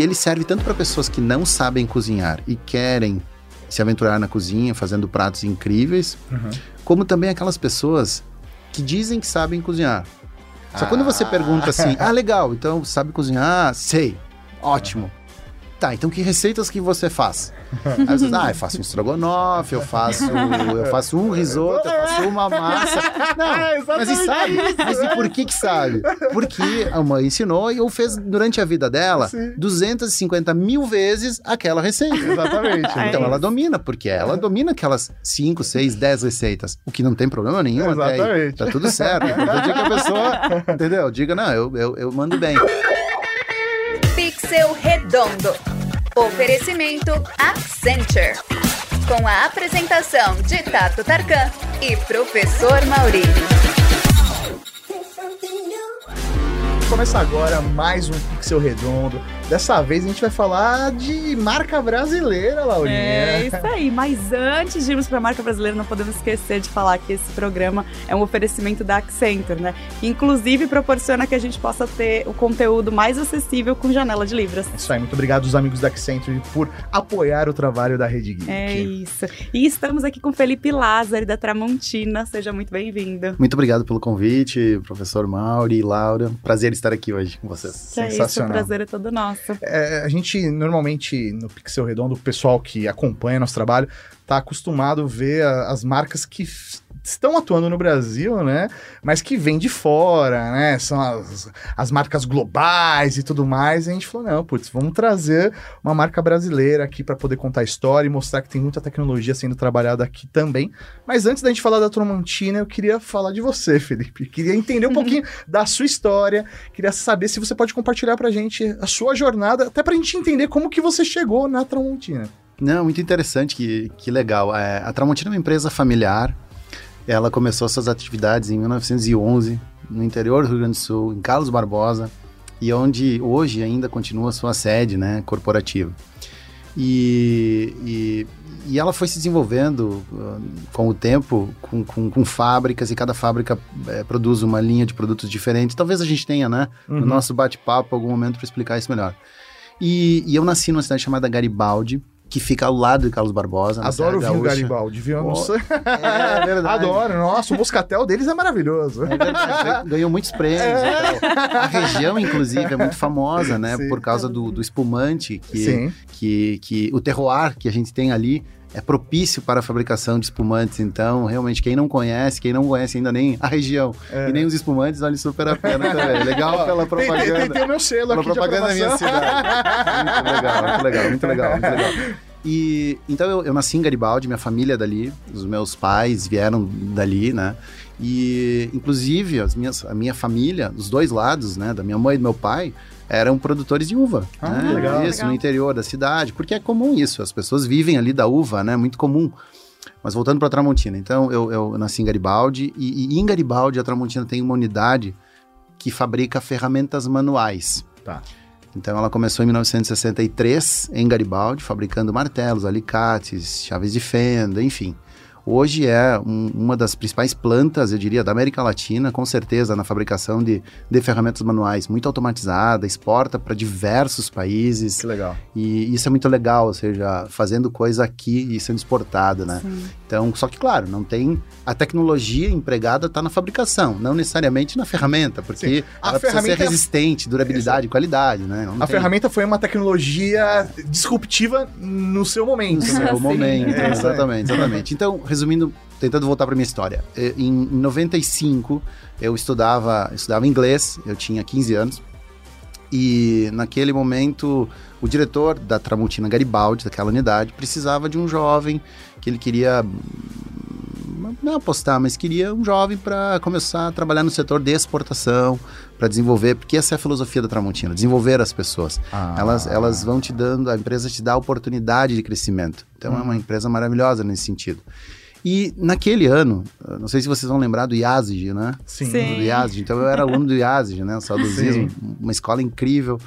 E ele serve tanto para pessoas que não sabem cozinhar e querem se aventurar na cozinha fazendo pratos incríveis, Uhum. como também aquelas pessoas que dizem que sabem cozinhar. Só quando você Ah. pergunta assim, ah, legal, então sabe cozinhar? Sei, ótimo. Tá, então que receitas que você faz? Aí você diz, ah, eu faço um estrogonofe, eu faço, eu faço um risoto, eu faço uma massa. Não, É mas e exatamente sabe? isso, Mas e por que que sabe? Porque a mãe ensinou e ou fez durante a vida dela Sim. 250 mil vezes aquela receita. Exatamente. É Então ela isso. domina, porque ela domina aquelas 5, 6, 10 receitas. O que não tem problema nenhum até aí. Exatamente. Tá tudo certo. O importante é que a pessoa, entendeu? Diga, não, eu, eu, eu mando bem. Pixel Redondo. Oferecimento Accenture. Com a apresentação de Tato Tarkan e Professor Mauri. Começa agora mais um Pixel Redondo. Dessa vez a gente vai falar de marca brasileira, Laurinha. É isso aí, mas antes de irmos para a marca brasileira, não podemos esquecer de falar que esse programa é um oferecimento da Accenture, né? Que inclusive proporciona que a gente possa ter o conteúdo mais acessível com janela de libras. Isso aí, muito obrigado aos amigos da Accenture por apoiar o trabalho da Rede Geek. É isso. E estamos aqui com Felipe Lázaro, da Tramontina. Seja muito bem-vindo. Muito obrigado pelo convite, professor Mauri e Laura. Prazer estar aqui hoje com vocês. É isso, o Sensacional. prazer é todo nosso. É, a gente, normalmente, no Pixel Redondo, o pessoal que acompanha nosso trabalho tá acostumado a ver a- as marcas que estão atuando no Brasil, né? Mas que vêm de fora, né? São as, as marcas globais e tudo mais. E a gente falou, não, putz, vamos trazer uma marca brasileira aqui para poder contar a história e mostrar que tem muita tecnologia sendo trabalhada aqui também. Mas antes da gente falar da Tromantina, eu queria falar de você, Felipe. Queria entender um pouquinho da sua história, Queria saber se você pode compartilhar pra gente a sua jornada, até pra gente entender como que você chegou na Tramontina. Não, muito interessante, que, que legal. É, a Tramontina é uma empresa familiar. Ela começou suas atividades em 1911, no interior do Rio Grande do Sul, em Carlos Barbosa, e onde hoje ainda continua sua sede né, corporativa. E, e, e ela foi se desenvolvendo uh, com o tempo, com, com, com fábricas, e cada fábrica eh, produz uma linha de produtos diferentes. Talvez a gente tenha, né, no Uhum. nosso bate-papo, algum momento para explicar isso melhor. E, e eu nasci numa cidade chamada Garibaldi, que fica ao lado de Carlos Barbosa. Adoro o. Garibaldi, viu? Oh, sei. É verdade. Adoro, nossa, o moscatel deles é maravilhoso. É verdade, ganhou muitos prêmios. e tal. A região, inclusive, é muito famosa, né? Sim. Por causa do, do espumante, que, Sim. que, que o terroir que a gente tem ali é propício para a fabricação de espumantes. Então, realmente, quem não conhece, quem não conhece ainda nem a região É. e nem os espumantes, vale super a pena também. Legal pela Tem, tem, tem, propaganda. tem o meu selo Pela aqui propaganda da minha cidade. Muito legal, muito legal, muito legal, muito legal. E então eu, eu nasci em Garibaldi, minha família é dali, os meus pais vieram dali, né? E inclusive as minhas, a minha família, dos dois lados, né, da minha mãe e do meu pai, eram produtores de uva. Ah, né? legal. Isso, Legal. no interior da cidade, porque é comum isso, as pessoas vivem ali da uva, né? Muito comum. Mas voltando para Tramontina, então eu, eu nasci em Garibaldi e, e em Garibaldi a Tramontina tem uma unidade que fabrica ferramentas manuais. Tá. Então ela começou em 1963 em Garibaldi, fabricando martelos, alicates, chaves de fenda, enfim. Hoje é um- uma das principais plantas, eu diria, da América Latina, com certeza, na fabricação de, de ferramentas manuais, muito automatizada, exporta para diversos países. Que legal. E isso é muito legal, ou seja, fazendo coisa aqui e sendo exportada, né? Sim. Então, só que claro, não tem a tecnologia empregada está na fabricação, não necessariamente na ferramenta, porque A ela precisa ser ferramenta- resistente, durabilidade, qualidade, né? Não A tem ferramenta foi uma tecnologia disruptiva no seu momento. no né? seu Sim. momento, É, exatamente, exatamente. Então, resumindo, tentando voltar para minha história, eh, em 95 eu estudava, estudava inglês, eu tinha 15 anos. E naquele momento, o diretor da Tramontina Garibaldi, daquela unidade, precisava de um jovem que ele queria hum, não apostar, mas queria um jovem para começar a trabalhar no setor de exportação, para desenvolver, porque essa é a filosofia da Tramontina, desenvolver as pessoas. Ah. Elas, elas vão te dando, a empresa te dá oportunidade de crescimento. Então é uma empresa maravilhosa nesse sentido. E naquele ano, eu não sei se vocês vão lembrar do IASIG, né? Sim. Sim. Do IASIG. Então eu era aluno do IASIG, né? O saudosismo, uma escola incrível.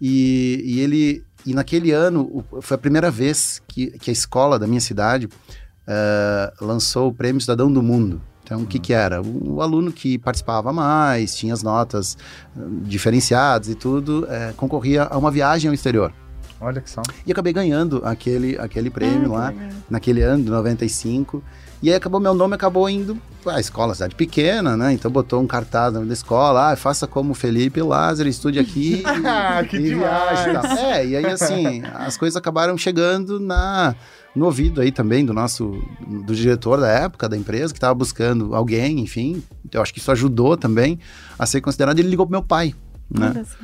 E, e ele, e naquele ano, foi a primeira vez que, que a escola da minha cidade eh, lançou o Prêmio Cidadão do Mundo. Então, o que que era? O, o aluno que participava mais, tinha as notas hum, diferenciadas e tudo, é, concorria a uma viagem ao exterior. Olha que só. E acabei ganhando aquele, aquele prêmio Ah, lá, naquele ano de 95. E aí acabou, meu nome acabou indo à escola, cidade pequena, né? Então botou um cartaz na da escola, ah, faça como Felipe Lázaro, estude aqui e, Que e demais. É, e aí assim, as coisas acabaram chegando na, no ouvido aí também do nosso, do diretor da época da empresa, que estava buscando alguém, enfim. Eu acho que isso ajudou também a ser considerado. Ele ligou pro meu pai, né? Disse,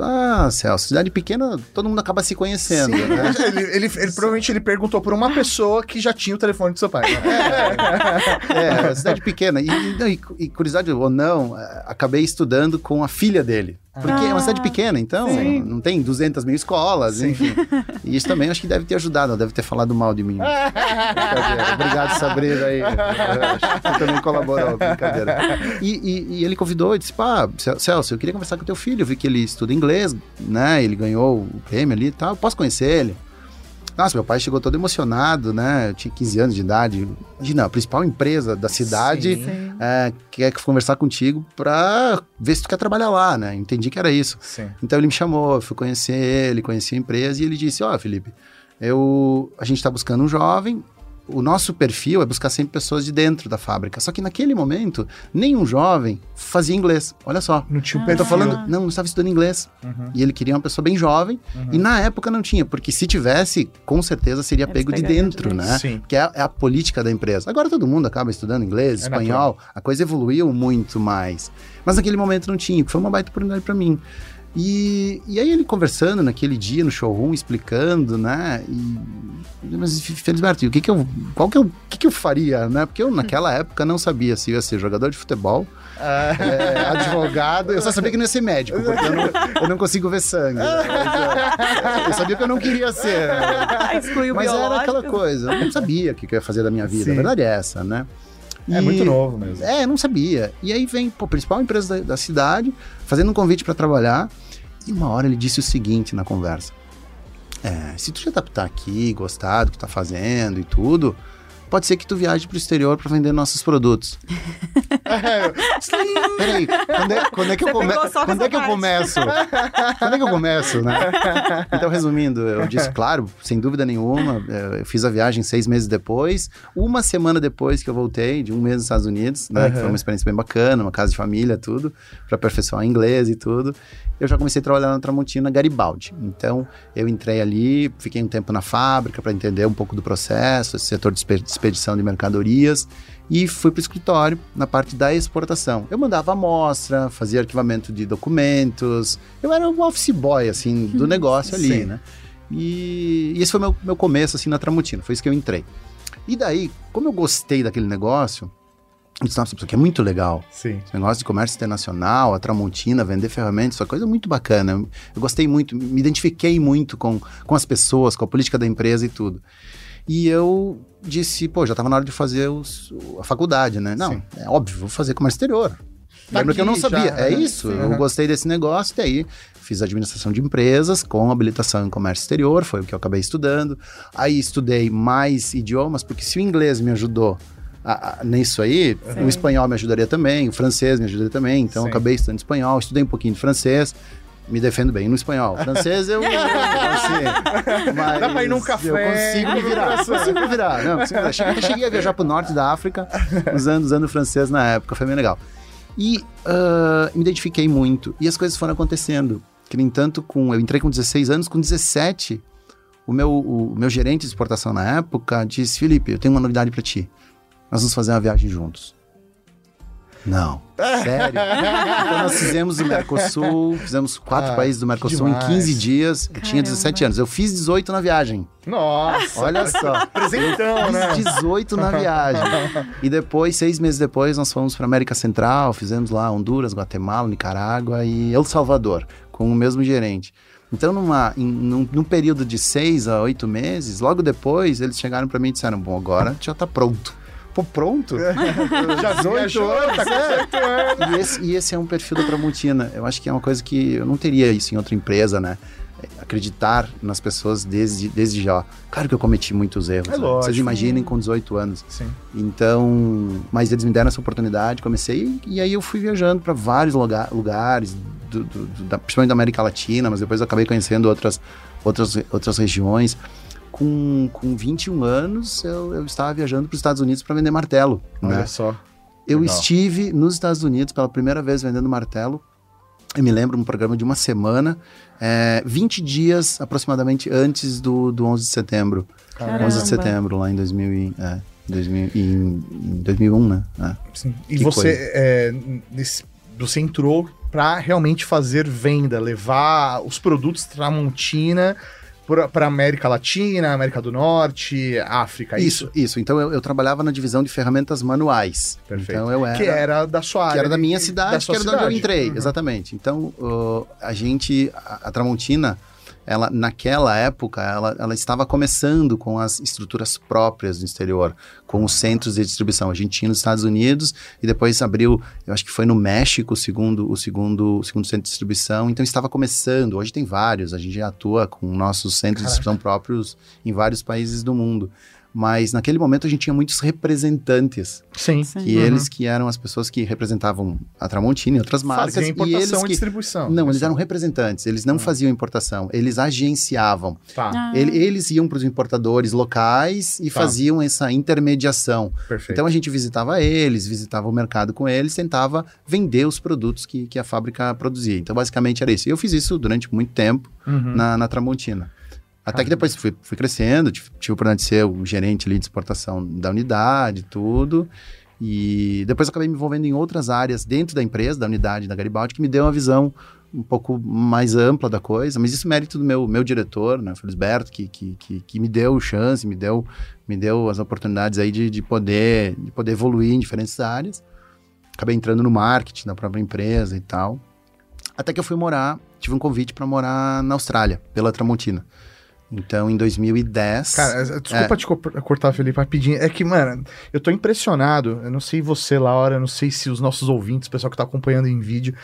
ah, Celso, cidade pequena, todo mundo acaba se conhecendo, né? ele, ele, ele- provavelmente ele perguntou por uma pessoa que já tinha o telefone do seu pai. né? É, cidade pequena. E, e, e curiosidade ou não, eh, acabei estudando com a filha dele. Porque é uma cidade Ah, pequena, então sim. não tem 200 mil escolas, Sim. enfim. E isso também acho que deve ter ajudado, ela deve ter falado mal de mim. Brincadeira. Obrigado, Sabrina, aí. Você também colaborou, brincadeira. E, e- e ele convidou e disse, pá, Cel- Celso, eu queria conversar com teu filho, eu vi que ele estuda inglês, né, ele ganhou o prêmio ali e tal, posso conhecer ele? Nossa, meu pai chegou todo emocionado, né? Eu tinha 15 anos de idade. Imagina, a principal empresa da cidade Sim. É, quer conversar contigo pra ver se tu quer trabalhar lá, né? Entendi que era isso. Sim. Então ele me chamou, eu fui conhecer ele, conheci a empresa e ele disse: Ó, Felipe, eu, a gente está buscando um jovem. O nosso perfil é buscar sempre pessoas de dentro da fábrica. Só que naquele momento, nenhum jovem fazia inglês. Olha só. Não tinha Ah. Eu tô perfil. falando, não, não estava estudando inglês. Uhum, E ele queria uma pessoa bem jovem. uhum. E na época não tinha, porque se tivesse, com certeza seria Eles pego de de dentro, dentro. né? Sim. Que é, é a política da empresa. Agora todo mundo acaba estudando inglês, É espanhol, a coisa evoluiu muito mais. Mas naquele momento não tinha, foi uma baita oportunidade para mim. E, e aí ele conversando naquele dia no showroom, explicando, né? E, mas Felisberto, o que que eu, qual que eu, o que que eu faria, né? Porque eu naquela época não sabia se eu ia ser jogador de futebol, Ah, é, advogado, eu só sabia que não ia ser médico, porque eu não, eu não consigo ver sangue. né? Mas, é, eu sabia que eu não queria ser. né? Excluiu Mas era biológico. aquela coisa, eu não sabia o que que eu ia fazer da minha vida. Sim. A verdade é essa, né? é E- muito novo mesmo. É, eu não sabia. E aí vem, pô, a principal empresa da, da cidade, fazendo um convite para trabalhar. E uma hora ele disse o seguinte na conversa: É, se tu já adaptar aqui, gostar do que tá fazendo e tudo, pode ser que tu viaje pro exterior para vender nossos produtos. Peraí, quando é, quando é que eu, come... quando é que eu começo? quando é que eu começo, né? Então, resumindo, eu disse, claro, sem dúvida nenhuma, eh, eu fiz a viagem seis meses depois, uma semana depois que eu voltei, de um mês nos Estados Unidos, né? Que foi uma experiência bem bacana, uma casa de família, tudo, para aperfeiçoar inglês e tudo. Eu já comecei a trabalhar na Tramontina Garibaldi. Então, eu entrei ali, fiquei um tempo na fábrica para entender um pouco do processo, esse setor de expedição de mercadorias e fui para o escritório na parte da exportação. Eu mandava amostra, fazia arquivamento de documentos, eu era um office boy, assim, do negócio ali, Sim. né? E, e esse foi meu, meu começo, assim, na Tramontina, foi isso que eu entrei. E daí, como eu gostei daquele negócio, eu disse, nossa, isso aqui é muito legal. Sim. Esse negócio de comércio internacional, a Tramontina, vender ferramentas, isso é uma coisa muito bacana. Eu, eu gostei muito, me identifiquei muito com, com as pessoas, com a política da empresa e tudo. E eu disse, pô, já estava na hora de fazer os- a faculdade, né? Não, Sim. é óbvio, vou fazer comércio exterior. Tá Lembra que eu não sabia. já, é né? isso, Sim, eu aham. gostei desse negócio, e daí fiz administração de empresas com habilitação em comércio exterior, foi o que eu acabei estudando. Aí estudei mais idiomas, porque se o inglês me ajudou a- a- nisso aí, Sim. o espanhol me ajudaria também, o francês me ajudaria também, então acabei estudando espanhol, estudei um pouquinho de francês, me defendo bem no espanhol. Francês eu. assim, mas Dá pra ir num Eu café. consigo me virar. Consigo me virar. Não, consigo me virar. Cheguei, cheguei a viajar pro norte da África, usando, usando francês na época, foi bem legal. E ah, me identifiquei muito. E as coisas foram acontecendo. Que nem tanto com. Eu entrei com 16 anos, com 17, o meu, o meu gerente de exportação na época disse: Felipe, eu tenho uma novidade para ti. Nós vamos fazer uma viagem juntos. Não. Sério? então nós fizemos o Mercosul, fizemos quatro Ah, países do Mercosul em demais. 15 dias. Eu tinha Caramba. 17 anos. Eu fiz 18 na viagem. Nossa. Olha só. Presentão, né? Fiz 18 na viagem. E depois, seis meses depois, nós fomos para América Central, fizemos lá Honduras, Guatemala, Nicarágua e El Salvador, com o mesmo gerente. Então, numa, em, num, num período de seis a oito meses, logo depois, eles chegaram para mim e disseram: Bom, agora já tá pronto. Pô, pronto? Já 18 18 anos, tá com é. 18 anos. E esse, e esse é um perfil da Tramontina. Eu acho que é uma coisa que eu não teria isso em outra empresa, né? acreditar nas pessoas desde, desde já. Claro que eu cometi muitos erros. É né? lógico. Vocês imaginem com 18 anos. Sim. Então, mas eles me deram essa oportunidade, comecei e, e aí eu fui viajando para vários lugar, lugares, do, do- do- da, principalmente da América Latina, mas depois eu acabei conhecendo outras, outras, outras regiões. Com, com 21 anos, eu, eu estava viajando para os Estados Unidos para vender martelo. Olha né? só. Eu Legal. estive nos Estados Unidos pela primeira vez vendendo martelo. Eu me lembro um programa de uma semana, é, 20 dias aproximadamente antes do, do 11 de setembro. Caramba. 11 de setembro, lá em 2000 e, é, 2000 e- em, em 2001, né? É. Sim. E Que você, é, nesse- você entrou para realmente fazer venda, levar os produtos Tramontina para América Latina, América do Norte, África, isso? Isso, isso. Então eu, eu trabalhava na divisão de ferramentas manuais. Perfeito. Então eu era. Que era da sua área. que era da minha de- cidade, da que era de onde eu cidade. entrei, Uhum. exatamente. Então, uh, a gente, a, a Tramontina, ela, naquela época, ela, ela estava começando com as estruturas próprias do exterior, com os centros de distribuição. A gente tinha nos Estados Unidos e depois abriu, eu acho que foi no México o segundo, o segundo, o segundo centro de distribuição. Então, estava começando. Hoje tem vários, a gente já atua com nossos centros de distribuição próprios em vários países do mundo. Mas naquele momento a gente tinha muitos representantes Sim. Sim. que Uhum. eles que eram as pessoas que representavam a Tramontina e outras marcas. Fazia e importação eles e que... distribuição. Não, eles eram representantes, eles não faziam importação, eles agenciavam. Tá, Ah. Ele- eles iam para os importadores locais e Tá. faziam essa intermediação. perfeito. Então a gente visitava eles, visitava o mercado com eles, tentava vender os produtos que, que a fábrica produzia. Então basicamente era isso. E eu fiz isso durante muito tempo Uhum. na, na Tramontina. Até que depois fui, fui crescendo, tive, tive a oportunidade de ser o gerente ali de exportação da unidade, tudo. E depois acabei me envolvendo em outras áreas dentro da empresa, da unidade da Garibaldi, que me deu uma visão um pouco mais ampla da coisa. Mas isso é mérito do meu, meu diretor, né, Felisberto, que, que, que, que me deu chance, me deu, me deu as oportunidades aí de, de, poder, de poder evoluir em diferentes áreas. Acabei entrando no marketing da própria empresa e tal. Até que eu fui morar, tive um convite para morar na Austrália, pela Tramontina. Então, em 2010. Cara, É. desculpa te co- cortar, Felipe, rapidinho. É que, mano, eu tô impressionado. Eu não sei você, Laura, eu não sei se os nossos ouvintes, o pessoal que tá acompanhando em vídeo.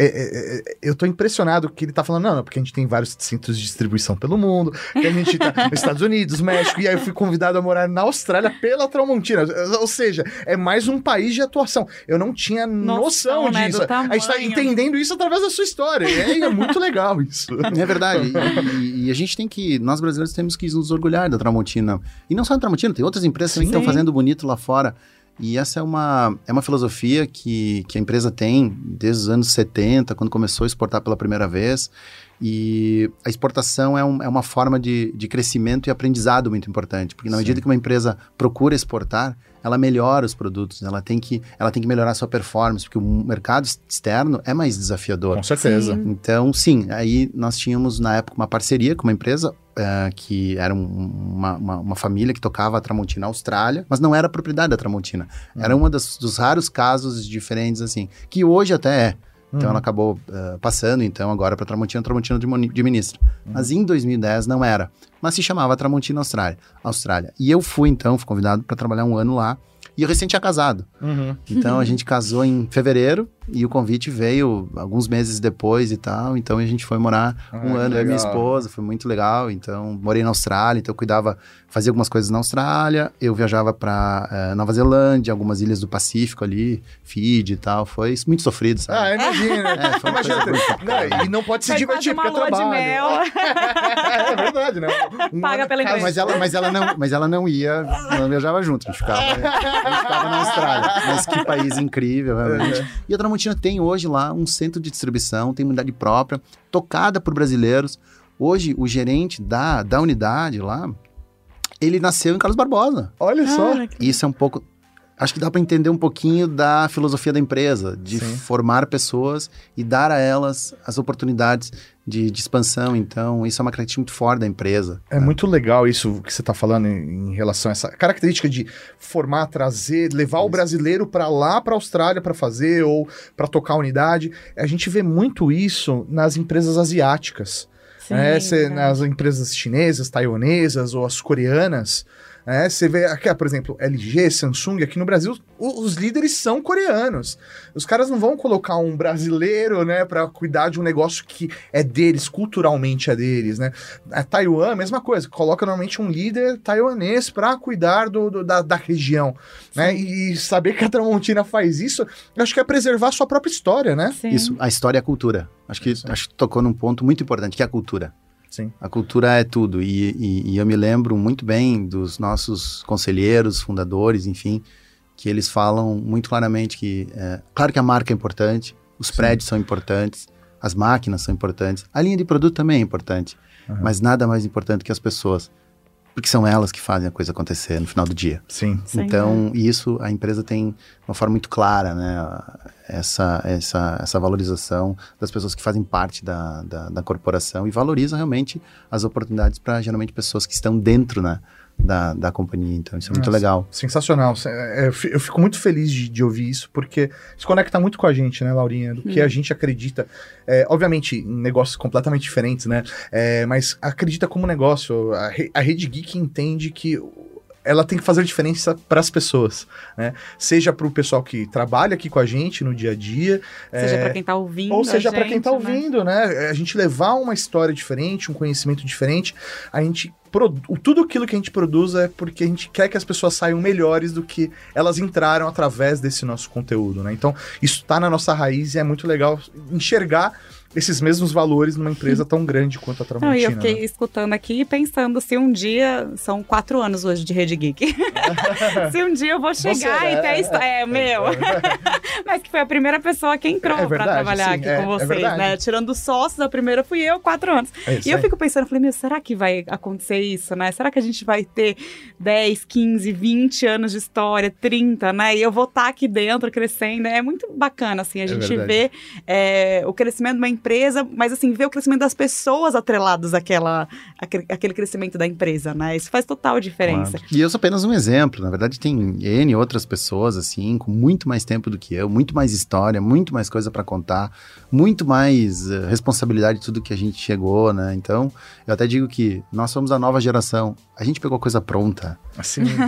é, é, é, eu tô impressionado que ele tá falando, não, não, porque a gente tem vários centros de distribuição pelo mundo, que a gente tá nos Estados Unidos, México, e aí eu fui convidado a morar na Austrália pela Tramontina. Ou seja, é mais um país de atuação. Eu não tinha noção, Noção, né, disso. a gente tá entendendo isso através da sua história. É, é muito legal isso. É verdade. E, e a gente tem que, nós brasileiros temos que nos orgulhar da Tramontina. E não só da Tramontina, tem outras empresas também que estão Sim. fazendo bonito lá fora. E essa é uma, é uma filosofia que, que a empresa tem desde os anos 70, quando começou a exportar pela primeira vez. E a exportação é, um- é uma forma de, de crescimento e aprendizado muito importante, porque na Sim. medida que uma empresa procura exportar, ela melhora os produtos, ela tem que, ela tem que melhorar a sua performance, porque o mercado externo é mais desafiador. Com certeza. Sim. Então, sim, aí nós tínhamos na época uma parceria com uma empresa eh, que era um- uma, uma, uma família que tocava a Tramontina na Austrália, mas não era propriedade da Tramontina. Era um dos raros casos diferentes, assim, que hoje até é. Então Uhum. ela acabou eh, passando, então, agora para Tramontina, Tramontina admini- administra. Mas em 2010 não era. Mas se chamava Tramontina Austrália. Austrália. E eu fui, então, fui convidado para trabalhar um ano lá. E eu recém tinha casado. Uhum. Então a gente casou em fevereiro e o convite veio alguns meses depois e tal. Então a gente foi morar um Ah, ano, eu e minha esposa, foi muito legal. Então morei na Austrália, então eu cuidava, fazia algumas coisas na Austrália. Eu viajava para Nova Zelândia, algumas ilhas do Pacífico ali, Fiji e tal. Foi muito sofrido, sabe? Ah, imagina. É, foi uma imagina. coisa muito Não, e não pode se divertir porque é lua de trabalho. mel. é verdade, né? Um Paga pela casa- empresa. Mas ela, mas, ela não, mas ela não ia, não viajava junto, a gente ficava, a gente ficava na Austrália. Mas que país incrível, realmente. E a Tramontina tem hoje lá um centro de distribuição, tem unidade própria, tocada por brasileiros. Hoje, o gerente da, da unidade lá, ele nasceu em Carlos Barbosa. Olha só. Que- Isso é um pouco. Acho que dá para entender um pouquinho da filosofia da empresa, de Sim. formar pessoas e dar a elas as oportunidades de, de expansão. Então, isso é uma característica muito forte da empresa. É muito legal isso que você está falando em, em relação a essa característica de formar, trazer, levar o Isso. brasileiro para lá, para a Austrália para fazer ou para tocar a unidade. A gente vê muito isso nas empresas asiáticas. Sim, né? Cê- nas empresas chinesas, taiwanesas ou as coreanas, É, você vê, aqui, por exemplo, LG, Samsung, aqui no Brasil, os líderes são coreanos. Os caras não vão colocar um brasileiro, né, para cuidar de um negócio que é deles, culturalmente é deles, né? A Taiwan, mesma coisa, coloca normalmente um líder taiwanês para cuidar do, do da, da, região, né? E saber que a Tramontina faz isso, eu acho que é preservar a sua própria história, né? Sim. Isso, a história e a cultura. Acho que, acho que tocou num ponto muito importante, que é a cultura. Sim. A cultura é tudo. E, e, e, eu me lembro muito bem dos nossos conselheiros, fundadores, enfim, que eles falam muito claramente que, é, claro que a marca é importante, os Sim. prédios são importantes, as máquinas são importantes, a linha de produto também é importante, uhum. mas nada mais importante que as pessoas porque são elas que fazem a coisa acontecer no final do dia. Sim. Então, Sim, isso a empresa tem uma forma muito clara, né? Essa, essa, essa valorização das pessoas que fazem parte da, da, da corporação e valoriza realmente as oportunidades para geralmente pessoas que estão dentro, né? Da, da companhia. Então, isso é muito Nossa, legal. Sensacional. É, eu fico muito feliz de, de, ouvir isso, porque se conecta muito com a gente, né, Laurinha? Do que hum. a gente acredita. É, obviamente, em negócios completamente diferentes, né? É, mas acredita como negócio. A, a Rede Geek entende que ela tem que fazer diferença para as pessoas, né? Seja para o pessoal que trabalha aqui com a gente no dia a dia, seja é, para quem está ouvindo, ou seja para quem está ouvindo, né? né? A gente levar uma história diferente, um conhecimento diferente, a gente tudo aquilo que a gente produz é porque a gente quer que as pessoas saiam melhores do que elas entraram através desse nosso conteúdo, né? Então, isso está na nossa raiz e é muito legal enxergar esses mesmos valores numa empresa tão grande quanto a Tramontina. Não, eu fiquei né? escutando aqui e pensando se um dia, são quatro anos hoje de Rede Geek, se um dia eu vou chegar Você, e é, ter a história, é, é, meu, é, mas que foi a primeira pessoa que entrou é para trabalhar sim, aqui com é, vocês, né, tirando sócios, a primeira fui eu, quatro anos. e eu fico pensando, falei, meu, será que vai acontecer isso, né? Será que a gente vai ter 10, 15, 20 anos de história, 30, né? E eu vou estar tá aqui dentro crescendo, é muito bacana, assim, a gente vê o crescimento de uma empresa, mas assim, ver o crescimento das pessoas atreladas àquela, àquele crescimento da empresa, né? Isso faz total diferença. Claro. E eu sou apenas um exemplo, na verdade tem N outras pessoas, assim, com muito mais tempo do que eu, muito mais história, muito mais coisa para contar, muito mais uh, responsabilidade de tudo que a gente chegou, né? Então, eu até digo que nós somos a nova geração, a gente pegou coisa pronta. Assim.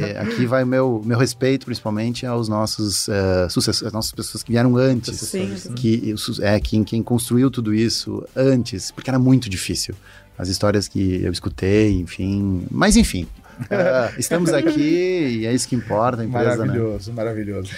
É, aqui vai o meu, meu respeito, principalmente, aos nossos uh, sucessores, às nossas pessoas que vieram antes. Sim, sim. Que, é, quem, quem construiu tudo isso antes, porque era muito difícil. As histórias que eu escutei, enfim. Mas, enfim, uh, estamos aqui e é isso que importa, a empresa, né? Maravilhoso, né? maravilhoso.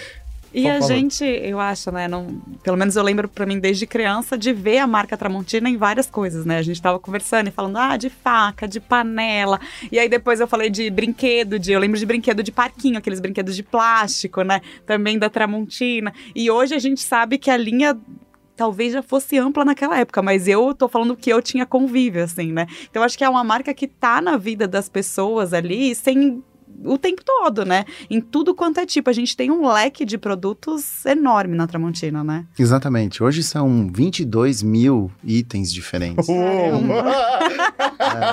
E a gente, eu acho, né, não, pelo menos eu lembro para mim desde criança de ver a marca Tramontina em várias coisas, né? A gente tava conversando e falando, ah, de faca, de panela. E aí depois eu falei de brinquedo, de eu lembro de brinquedo de parquinho, aqueles brinquedos de plástico, né? Também da Tramontina. E hoje a gente sabe que a linha talvez já fosse ampla naquela época, mas eu tô falando que eu tinha convívio, assim, né? Então acho que é uma marca que tá na vida das pessoas ali sem o tempo todo, né? Em tudo quanto é tipo. A gente tem um leque de produtos enorme na Tramontina, né? Exatamente. Hoje são 22 mil itens diferentes. é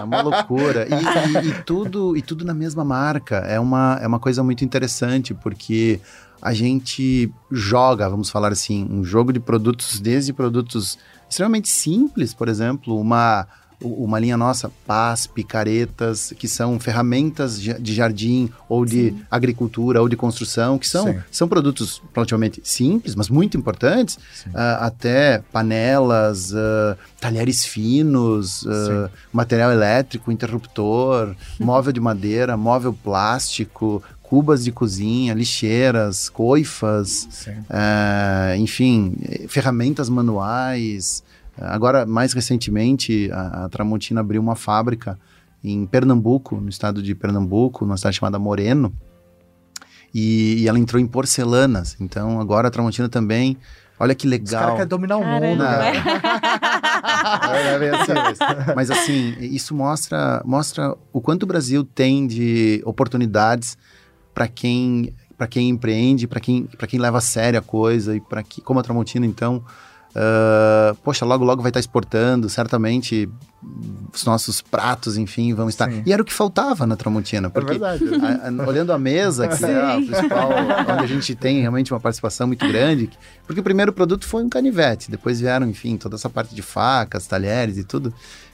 uma loucura. E, e, e, tudo, e tudo na mesma marca. É uma, é uma coisa muito interessante, porque a gente joga, vamos falar assim, um jogo de produtos, desde produtos extremamente simples, por exemplo, uma uma linha nossa, pás, picaretas, que são ferramentas de jardim ou de Sim. agricultura ou de construção, que são, são produtos relativamente simples, mas muito importantes, uh, até panelas, uh, talheres finos, uh, material elétrico, interruptor, móvel de madeira, móvel plástico, cubas de cozinha, lixeiras, coifas, enfim, ferramentas manuais, Agora, mais recentemente, a, a Tramontina abriu uma fábrica em Pernambuco, no estado de Pernambuco, numa cidade chamada Moreno, e, e, ela entrou em porcelanas. Então, agora a Tramontina também. Olha que legal. Os caras querem dominar o mundo, né? é, é assim, mas, mas assim, isso mostra, mostra o quanto o Brasil tem de oportunidades para quem para quem empreende, para quem, quem leva a sério a coisa e para que como a Tramontina então Uh, poxa, logo logo vai estar exportando, certamente os nossos pratos, enfim, vão estar. Sim. E era o que faltava na Tramontina, é porque é verdade. A, a, olhando a mesa, que é a principal, onde a gente tem realmente uma participação muito grande, porque o primeiro produto foi um canivete, depois vieram, enfim, toda essa parte de facas, talheres e tudo.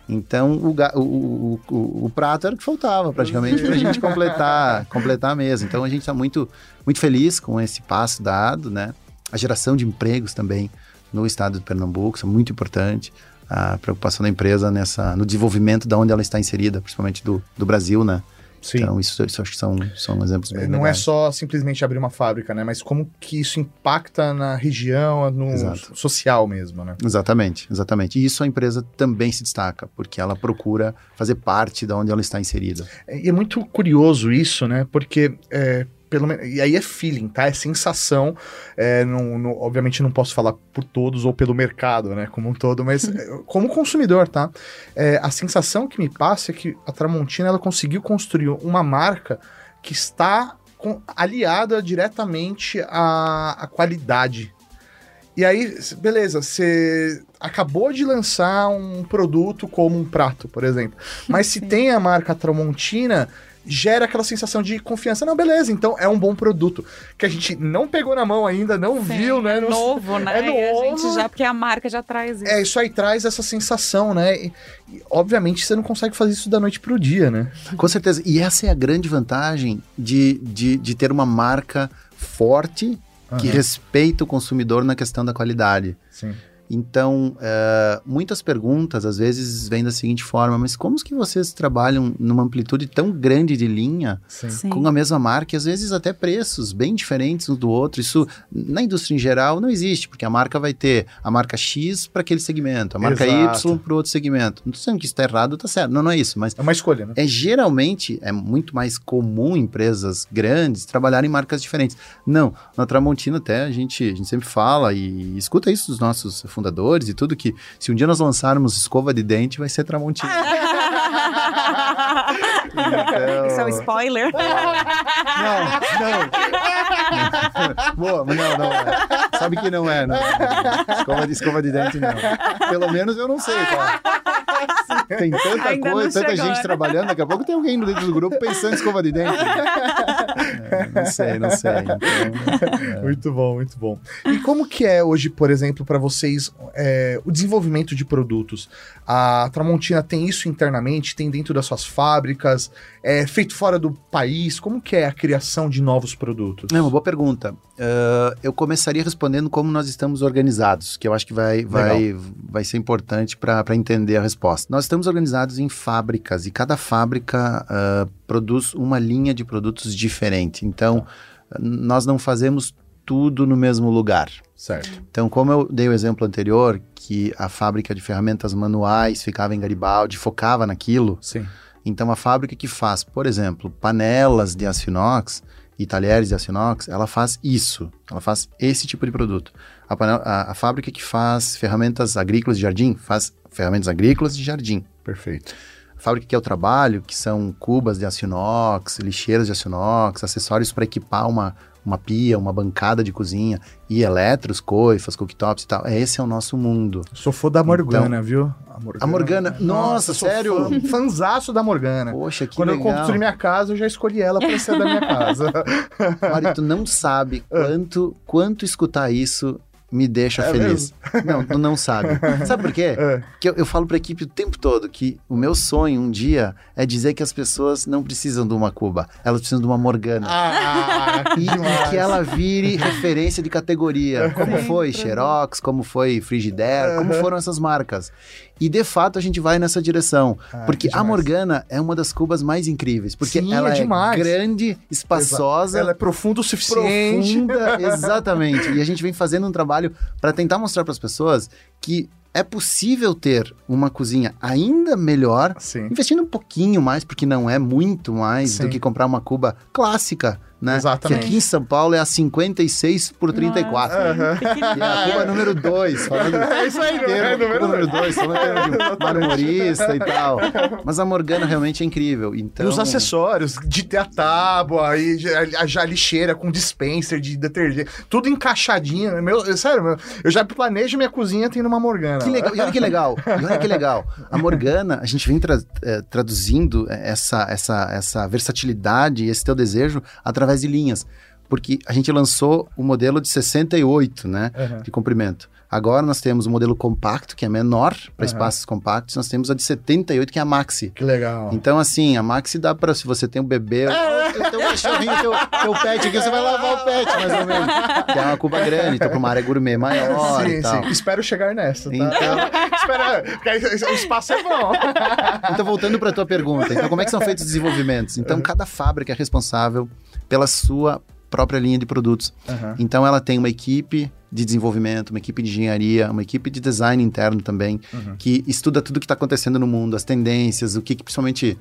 Então, o, o, o- o prato era o que faltava, praticamente, para a gente completar, completar a mesa. Então, a gente está muito, muito feliz com esse passo dado, né? A geração de empregos também no estado de Pernambuco, isso é muito importante. A preocupação da empresa nessa, no desenvolvimento da onde ela está inserida, principalmente do, do Brasil, né? Sim. Então, isso, isso acho que são, são exemplos bem não é legais. só simplesmente abrir uma fábrica, né? Mas como que isso impacta na região, no Exato. social mesmo, né? Exatamente, exatamente. E isso a empresa também se destaca, porque ela procura fazer parte da onde ela está inserida. E é muito curioso isso, né? Porque é, pelo menos, e aí é feeling, tá? É sensação. É, não, não- obviamente não posso falar por todos ou pelo mercado, né? Como um todo, mas é, como consumidor, tá? É, a sensação que me passa é que a Tramontina ela conseguiu construir uma marca que está com- aliada diretamente à, à qualidade. E aí, beleza, você acabou de lançar um produto como um prato, por exemplo. Mas se Sim. tem a marca Tramontina, gera aquela sensação de confiança. Não, beleza, então é um bom produto. Que a gente não pegou na mão ainda, não Sim, viu, né? É Não- novo, né? É E a novo. gente já, porque a marca já traz isso. É, isso aí traz essa sensação, né? E, e, obviamente você não consegue fazer isso da noite pro dia, né? Com certeza. E essa é a grande vantagem de, de, de ter uma marca forte que Aham. respeita o consumidor na questão da qualidade. Sim. Então, é, muitas perguntas às vezes vêm da seguinte forma: mas como que vocês trabalham numa amplitude tão grande de linha Sim. Sim. com a mesma marca e às vezes até preços bem diferentes um do outro? Isso na indústria em geral não existe, porque a marca vai ter a marca X para aquele segmento, a marca Exato. Y para outro segmento. Não estou dizendo que isso está errado ou está certo, não, não é isso, mas É uma escolha, né? é geralmente é muito mais comum empresas grandes trabalharem em marcas diferentes. Não, na Tramontina até a gente, a gente sempre fala e escuta isso dos nossos fundadores e tudo que se um dia nós lançarmos escova de dente vai ser Tramontina. Então- Isso é um spoiler. Não, não. Boa, mas não, não é. Sabe que não é, não. Escova de, escova de dente, não. Pelo menos eu não sei, tá? Tem tanta Ainda coisa, tanta gente trabalhando, daqui a pouco tem alguém dentro do grupo pensando em escova de dente. É, não sei, não sei. Então, Muito bom, muito bom. E como que é hoje, por exemplo, para vocês é, o desenvolvimento de produtos? A Tramontina tem isso internamente? Tem dentro das suas fábricas? É feito fora do país? Como que é a criação de novos produtos? É uma boa pergunta. Ah, eu começaria respondendo como nós estamos organizados, que eu acho que vai, vai, vai ser importante para entender a resposta. Nós estamos organizados em fábricas e cada fábrica ah, produz uma linha de produtos diferente. Então, nós não fazemos tudo no mesmo lugar. Certo. Então, como eu dei o exemplo anterior, que a fábrica de ferramentas manuais ficava em Garibaldi, focava naquilo, Sim. então, a fábrica que faz, por exemplo, panelas de aço inox e talheres de aço inox, ela faz isso. Ela faz esse tipo de produto. A, panela- a- a fábrica que faz ferramentas agrícolas de jardim, faz ferramentas agrícolas de jardim. Perfeito. A fábrica que é o trabalho, que são cubas de aço inox, lixeiras de aço inox, acessórios para equipar uma, uma pia, uma bancada de cozinha, e eletros, coifas, cooktops e tal. Esse é o nosso mundo. Sou fã da Morgana, viu? A Morgana, nossa, sou sério? Fã, fanzaço da Morgana. Poxa, que Quando eu legal. construí minha casa, eu já escolhi ela para ser da minha casa. Mário, tu não sabe quanto, quanto escutar isso me deixa É feliz. Não, tu não sabe. Sabe por quê? É. Que eu, eu falo pra equipe o tempo todo que o meu sonho um dia é dizer que as pessoas não precisam de uma Cuba, elas precisam de uma Morgana. Ah, que E, demais. que ela vire referência de categoria, como Sim, foi pra Xerox, como foi Frigidaire, como foram essas marcas. E de fato a gente vai nessa direção, Ah, porque que a. Morgana é uma das cubas mais incríveis, porque Sim, ela é é, demais. grande, espaçosa, Ela é profunda o suficiente. profunda, exatamente. E a gente vem fazendo um trabalho para tentar mostrar para as pessoas que é possível ter uma cozinha ainda melhor, Sim. investindo um pouquinho mais, porque não é muito mais Sim. do que comprar uma cuba clássica, né? Exatamente. Que aqui em São Paulo é a 56 por 34. Aham. E é a cuba número 2, falando É isso aí, termo, é número cuba número dois. 2, falando termo de marmorista e tal. Mas a Morgana realmente é incrível. E Então, os acessórios, de ter a tábua, e a, já lixeira com dispenser de detergente, tudo encaixadinho. Meu, sério, meu, eu já planejo minha cozinha tendo uma Morgana. Que legal, e olha que legal, e olha que legal. A Morgana, a gente vem tra- eh, traduzindo essa, essa, essa versatilidade e esse teu desejo através de linhas. porque a gente lançou o modelo de 68, né? Aham. De comprimento. Agora nós temos o modelo compacto, que é menor para Aham. espaços compactos, nós temos a de 78, que é a Maxi. Que legal. Então, assim, a Maxi dá pra, se você tem um bebê, É. oh, teu cachorrinho, teu, teu pet aqui, você vai lavar o pet, mais ou menos. Que é uma cuba grande, então pra uma área gourmet maior sim, e tal. sim. Espero chegar nessa, tá? Então- Espera, o espaço é bom. Então, voltando para tua pergunta, então como é que são feitos os desenvolvimentos? Então, cada fábrica é responsável pela sua própria linha de produtos. Aham. Então, ela tem uma equipe de desenvolvimento, uma equipe de engenharia, uma equipe de design interno também, Uhum. que estuda tudo que está acontecendo no mundo, as tendências, o que, que principalmente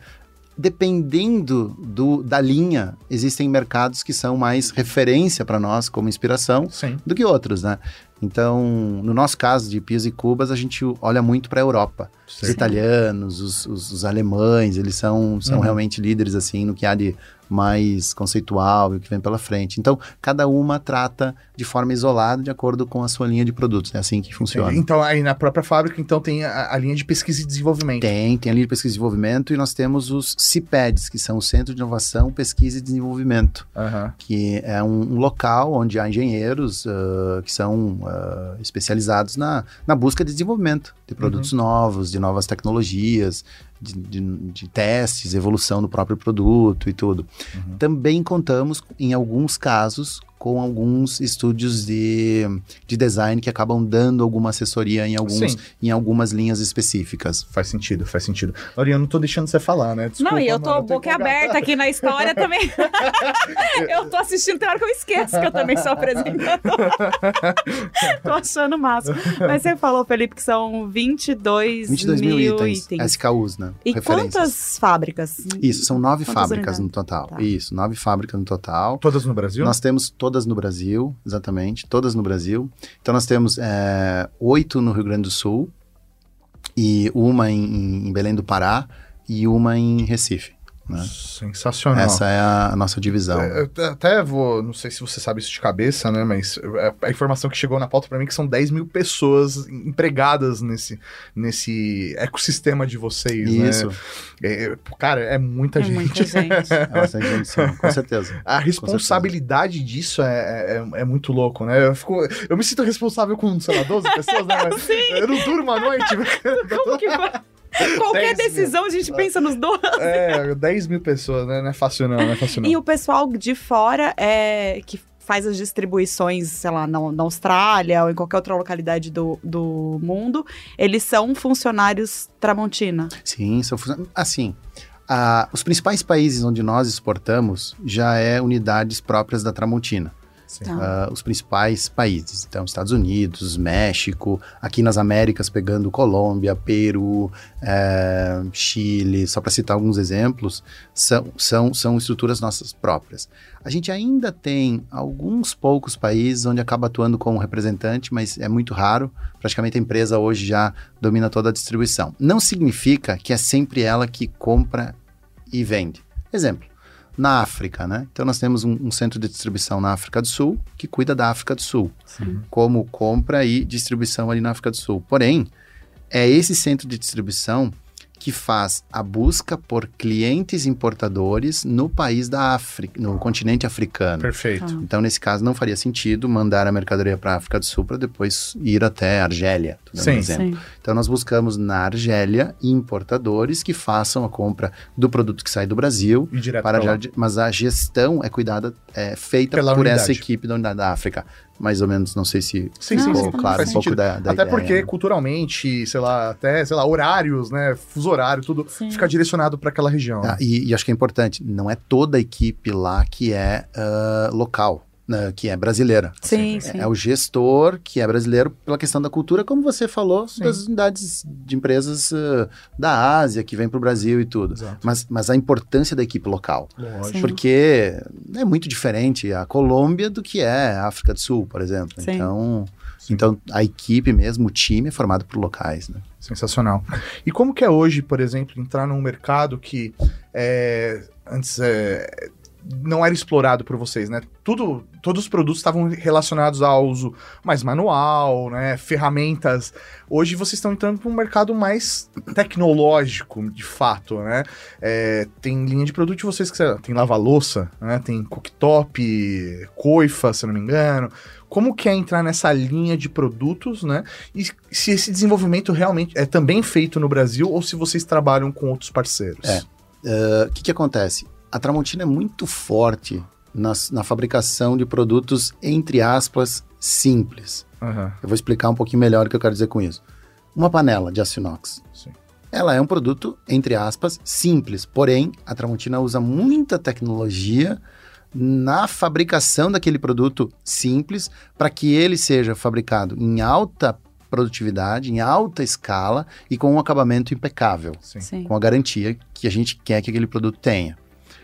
dependendo do, da linha, existem mercados que são mais referência para nós como inspiração Sim. do que outros, né? Então, no nosso caso de pios e cubas, a gente olha muito para a Europa. Os Sei. italianos, os, os- os alemães, eles são, são Uhum. realmente líderes, assim, no que há de mais conceitual e o que vem pela frente. Então, cada uma trata de forma isolada, de acordo com a sua linha de produtos. É assim que funciona. Então, aí na própria fábrica, então, tem a, a linha de pesquisa e desenvolvimento. Tem, tem a linha de pesquisa e desenvolvimento e nós temos os CIPEDs, que são o Centro de Inovação, Pesquisa e Desenvolvimento. Aham. que é um, um local onde há engenheiros ah, que são ah, especializados na, na busca de desenvolvimento de produtos novos, de novas tecnologias, de, de- de testes, evolução do próprio produto e tudo. Uhum. Também contamos, em alguns casos, com alguns estúdios de, de design que acabam dando alguma assessoria em, alguns, Sim. em algumas linhas específicas. Faz sentido, faz sentido. Laurinha, eu não tô deixando você falar, né? Desculpa, não, e eu tô mano, boca aberta aqui na história também. eu tô assistindo, tem hora que eu esqueço que eu também sou apresentadora. tô achando o máximo. Mas você falou, Felipe, que são 22, 22 mil itens, SKUs, né? E quantas fábricas? Isso, são nove Quantas fábricas unidades? no total. Tá. Isso, nove fábricas no total. Todas no Brasil? Nós temos todas no Brasil, exatamente, todas no Brasil. Então nós temos é, oito no Rio Grande do Sul, e uma em, em Belém do Pará e uma em Recife. Né? Sensacional. Essa é a, nossa divisão. É, Eu até vou, não sei se você sabe isso de cabeça, né? Mas é, a informação que chegou na pauta pra mim é que são 10 mil pessoas empregadas nesse, nesse ecossistema de vocês, Isso, né? É, cara, é muita É gente. muita gente. é bastante gente, sim, com certeza. A responsabilidade disso é, é, é muito louco, né? Eu, fico, eu me sinto responsável com, sei lá, 12 pessoas, né? Mas Eu não durmo à noite. Como que vai? Qualquer Dez mil. decisão a gente pensa nos dois. É, 10 mil pessoas, né? Não é fácil não, não é fácil não. E o pessoal de fora é que faz as distribuições, sei lá, na, na Austrália ou em qualquer outra localidade do, do mundo, eles são funcionários Tramontina. Sim, são funcionários. Assim, a- os principais países onde nós exportamos já é unidades próprias da Tramontina. Tá. ah, os principais países. Então, Estados Unidos, México, aqui nas Américas, pegando Colômbia, Peru, eh, Chile, só para citar alguns exemplos, são, são, são estruturas nossas próprias. A gente ainda tem alguns poucos países onde acaba atuando como representante, mas é muito raro. Praticamente a empresa hoje já domina toda a distribuição. Não significa que é sempre ela que compra e vende. Exemplo na África, né? Então nós temos um, um centro de distribuição na África do Sul que cuida da África do Sul, como compra e distribuição ali na África do Sul. Porém, é esse centro de distribuição que faz a busca por clientes importadores no país da África, no continente africano. Perfeito. Tá. Então, nesse caso, não faria sentido mandar a mercadoria para a África do Sul para depois ir até a Argélia. Sim. um exemplo. Sim. Então, nós buscamos na Argélia importadores que façam a compra do produto que sai do Brasil E direto para já, mas a gestão é cuidada, é feita Pela por unidade. essa equipe da unidade da África. Mais ou menos, não sei se Sim, Não, sim, sim. ficou claro um pouco da, da Até ideia, porque né? culturalmente, sei lá, até, sei lá, horários, né? Fuso horário, tudo Sim. fica direcionado para aquela região. Ah, e, e acho que é importante, não é toda a equipe lá que é ah, local, né, que é brasileira. Sim, É- sim. É o gestor que é brasileiro pela questão da cultura, como você falou, Sim. das unidades de empresas ah, da Ásia que vem para o Brasil e tudo. Exato. Mas, mas a importância da equipe local. Lógico. Porque é muito diferente a Colômbia do que é a África do Sul, por exemplo. Sim. Então, Sim. então, a equipe mesmo, o time é formado por locais, né? Sensacional. E como que é hoje, por exemplo, entrar num mercado que é, antes é, não era explorado por vocês, né? Tudo, todos os produtos estavam relacionados ao uso mais manual, né? Ferramentas. Hoje vocês estão entrando para um mercado mais tecnológico, de fato, né? É, tem linha de produto de vocês que tem lava-louça, né? Tem cooktop, coifa, se não me engano. Como que é entrar nessa linha de produtos, né? E se esse desenvolvimento realmente é também feito no Brasil ou se vocês trabalham com outros parceiros? É. O uh, que, que acontece? A Tramontina é muito forte nas, na fabricação de produtos, entre aspas, simples. Uhum. Eu vou explicar um pouquinho melhor o que eu quero dizer com isso. Uma panela de aço inox. Sim. Ela é um produto, entre aspas, simples. Porém, a Tramontina usa muita tecnologia na fabricação daquele produto simples para que ele seja fabricado em alta produtividade, em alta escala e com um acabamento impecável, Sim. Sim. com a garantia que a gente quer que aquele produto tenha.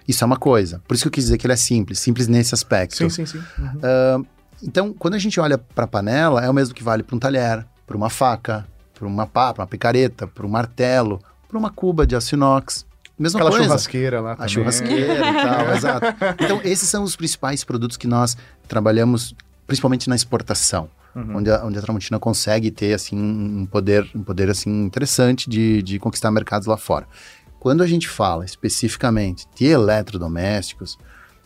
Isso é uma coisa. Por isso que eu quis dizer que ele é simples, simples nesse aspecto. Sim, sim, sim. Uhum. Uh, então, quando a gente olha para a panela, é o mesmo que vale para um talher, para uma faca, para uma pá, para uma picareta, para um martelo, para uma cuba de aço inox. Mesma Aquela coisa. churrasqueira lá A também. churrasqueira e tal, exato. Então, esses são os principais produtos que nós trabalhamos, principalmente na exportação, Uhum. onde, a, onde a Tramontina consegue ter, assim, um poder, um poder assim, interessante de, de conquistar mercados lá fora. Quando a gente fala especificamente de eletrodomésticos,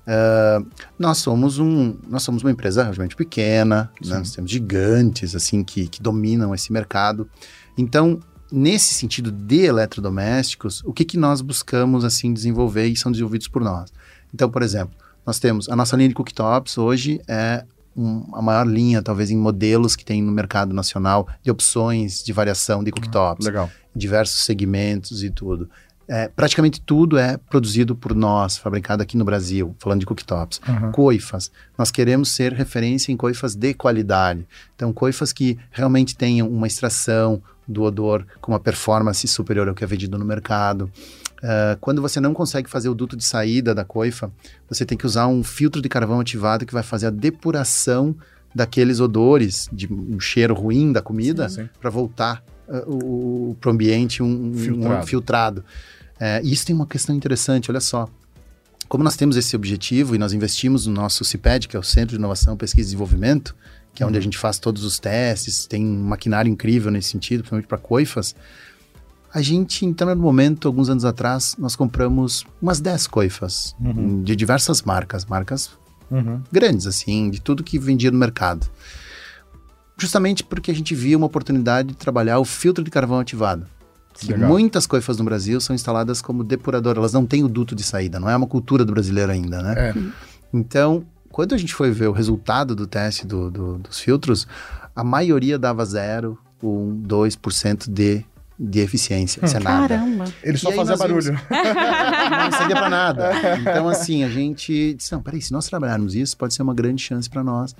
uh, nós, somos um, nós somos uma empresa relativamente pequena, né? nós temos gigantes assim que, que dominam esse mercado. Então, nesse sentido de eletrodomésticos, o que, que nós buscamos assim desenvolver e são desenvolvidos por nós? Então, por exemplo, nós temos a nossa linha de cooktops hoje é um, a maior linha, talvez, em modelos que tem no mercado nacional de opções de variação de cooktops, Legal. diversos segmentos e tudo. É, praticamente tudo é produzido por nós, fabricado aqui no Brasil, falando de cooktops. Uhum. Coifas, nós queremos ser referência em coifas de qualidade. Então, coifas que realmente tenham uma extração do odor com uma performance superior ao que é vendido no mercado. Uh, quando você não consegue fazer o duto de saída da coifa, você tem que usar um filtro de carvão ativado que vai fazer a depuração daqueles odores de um cheiro ruim da comida para voltar uh, para o ambiente um, filtrado. Um, filtrado. É, e isso tem uma questão interessante, olha só. Como nós temos esse objetivo e nós investimos no nosso CIPED, que é o Centro de Inovação, Pesquisa e Desenvolvimento, que é onde a gente faz todos os testes, tem um maquinário incrível nesse sentido, principalmente para coifas. A gente, então, no momento, alguns anos atrás, nós compramos umas 10 coifas Uhum. de diversas marcas, marcas Uhum. grandes, assim, de tudo que vendia no mercado. Justamente porque a gente via uma oportunidade de trabalhar o filtro de carvão ativado. Que Legal. muitas coifas no Brasil são instaladas como depurador, elas não têm o duto de saída, não é uma cultura do brasileiro ainda, né? É. Então, quando a gente foi ver o resultado do teste do- do- dos filtros, a maioria dava 0, 1, 2% de, de eficiência. Isso é nada. Caramba. Ele só fazia barulho. Não servia pra nada. Então, assim, a gente disse, não, peraí, se nós trabalharmos isso, pode ser uma grande chance para nós,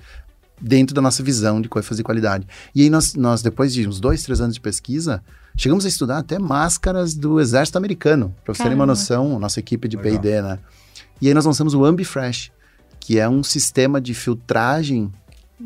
dentro da nossa visão de coifas de qualidade. E aí nós, nós, depois de uns dois, três anos de pesquisa, chegamos a estudar até máscaras do exército americano, para vocês terem uma noção, nossa equipe de. P&D, né? E aí nós lançamos o AmbiFresh, que é um sistema de filtragem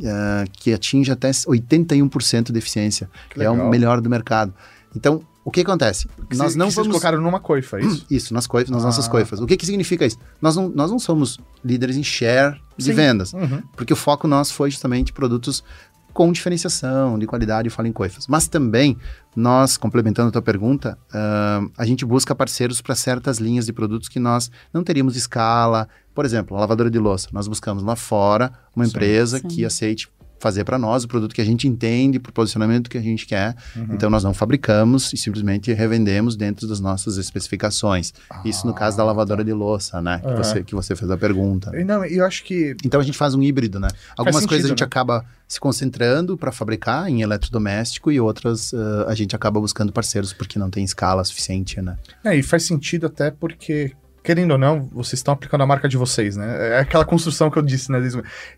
ah, que atinge até 81% de eficiência, é o melhor do mercado. Então, o que acontece? Que nós cê- não que vocês vamos... colocaram numa coifa, é isso? Isso, nas, coifas, nas Ah. nossas coifas. O que, que significa isso? Nós não, nós não somos líderes em share de Sim. vendas, Uhum. porque o foco nosso foi justamente produtos com diferenciação, de qualidade, eu falo em coifas. Mas também, nós, complementando a tua pergunta, ah, a gente busca parceiros para certas linhas de produtos que nós não teríamos escala. Por exemplo, a lavadora de louça. Nós buscamos lá fora uma Sim. empresa Sim. que aceite fazer para nós o produto que a gente entende, para o posicionamento que a gente quer. Uhum. Então, nós não fabricamos e simplesmente revendemos dentro das nossas especificações. Isso no caso da lavadora de louça, né? Que, Aham. você, que você fez a pergunta. Não, eu acho que Então a gente faz um híbrido, né? Algumas sentido, coisas a gente né? acaba se concentrando para fabricar em eletrodoméstico e outras ah, a gente acaba buscando parceiros porque não tem escala suficiente, né? É, e faz sentido até porque, querendo ou não, vocês estão aplicando a marca de vocês, né? É aquela construção que eu disse, né?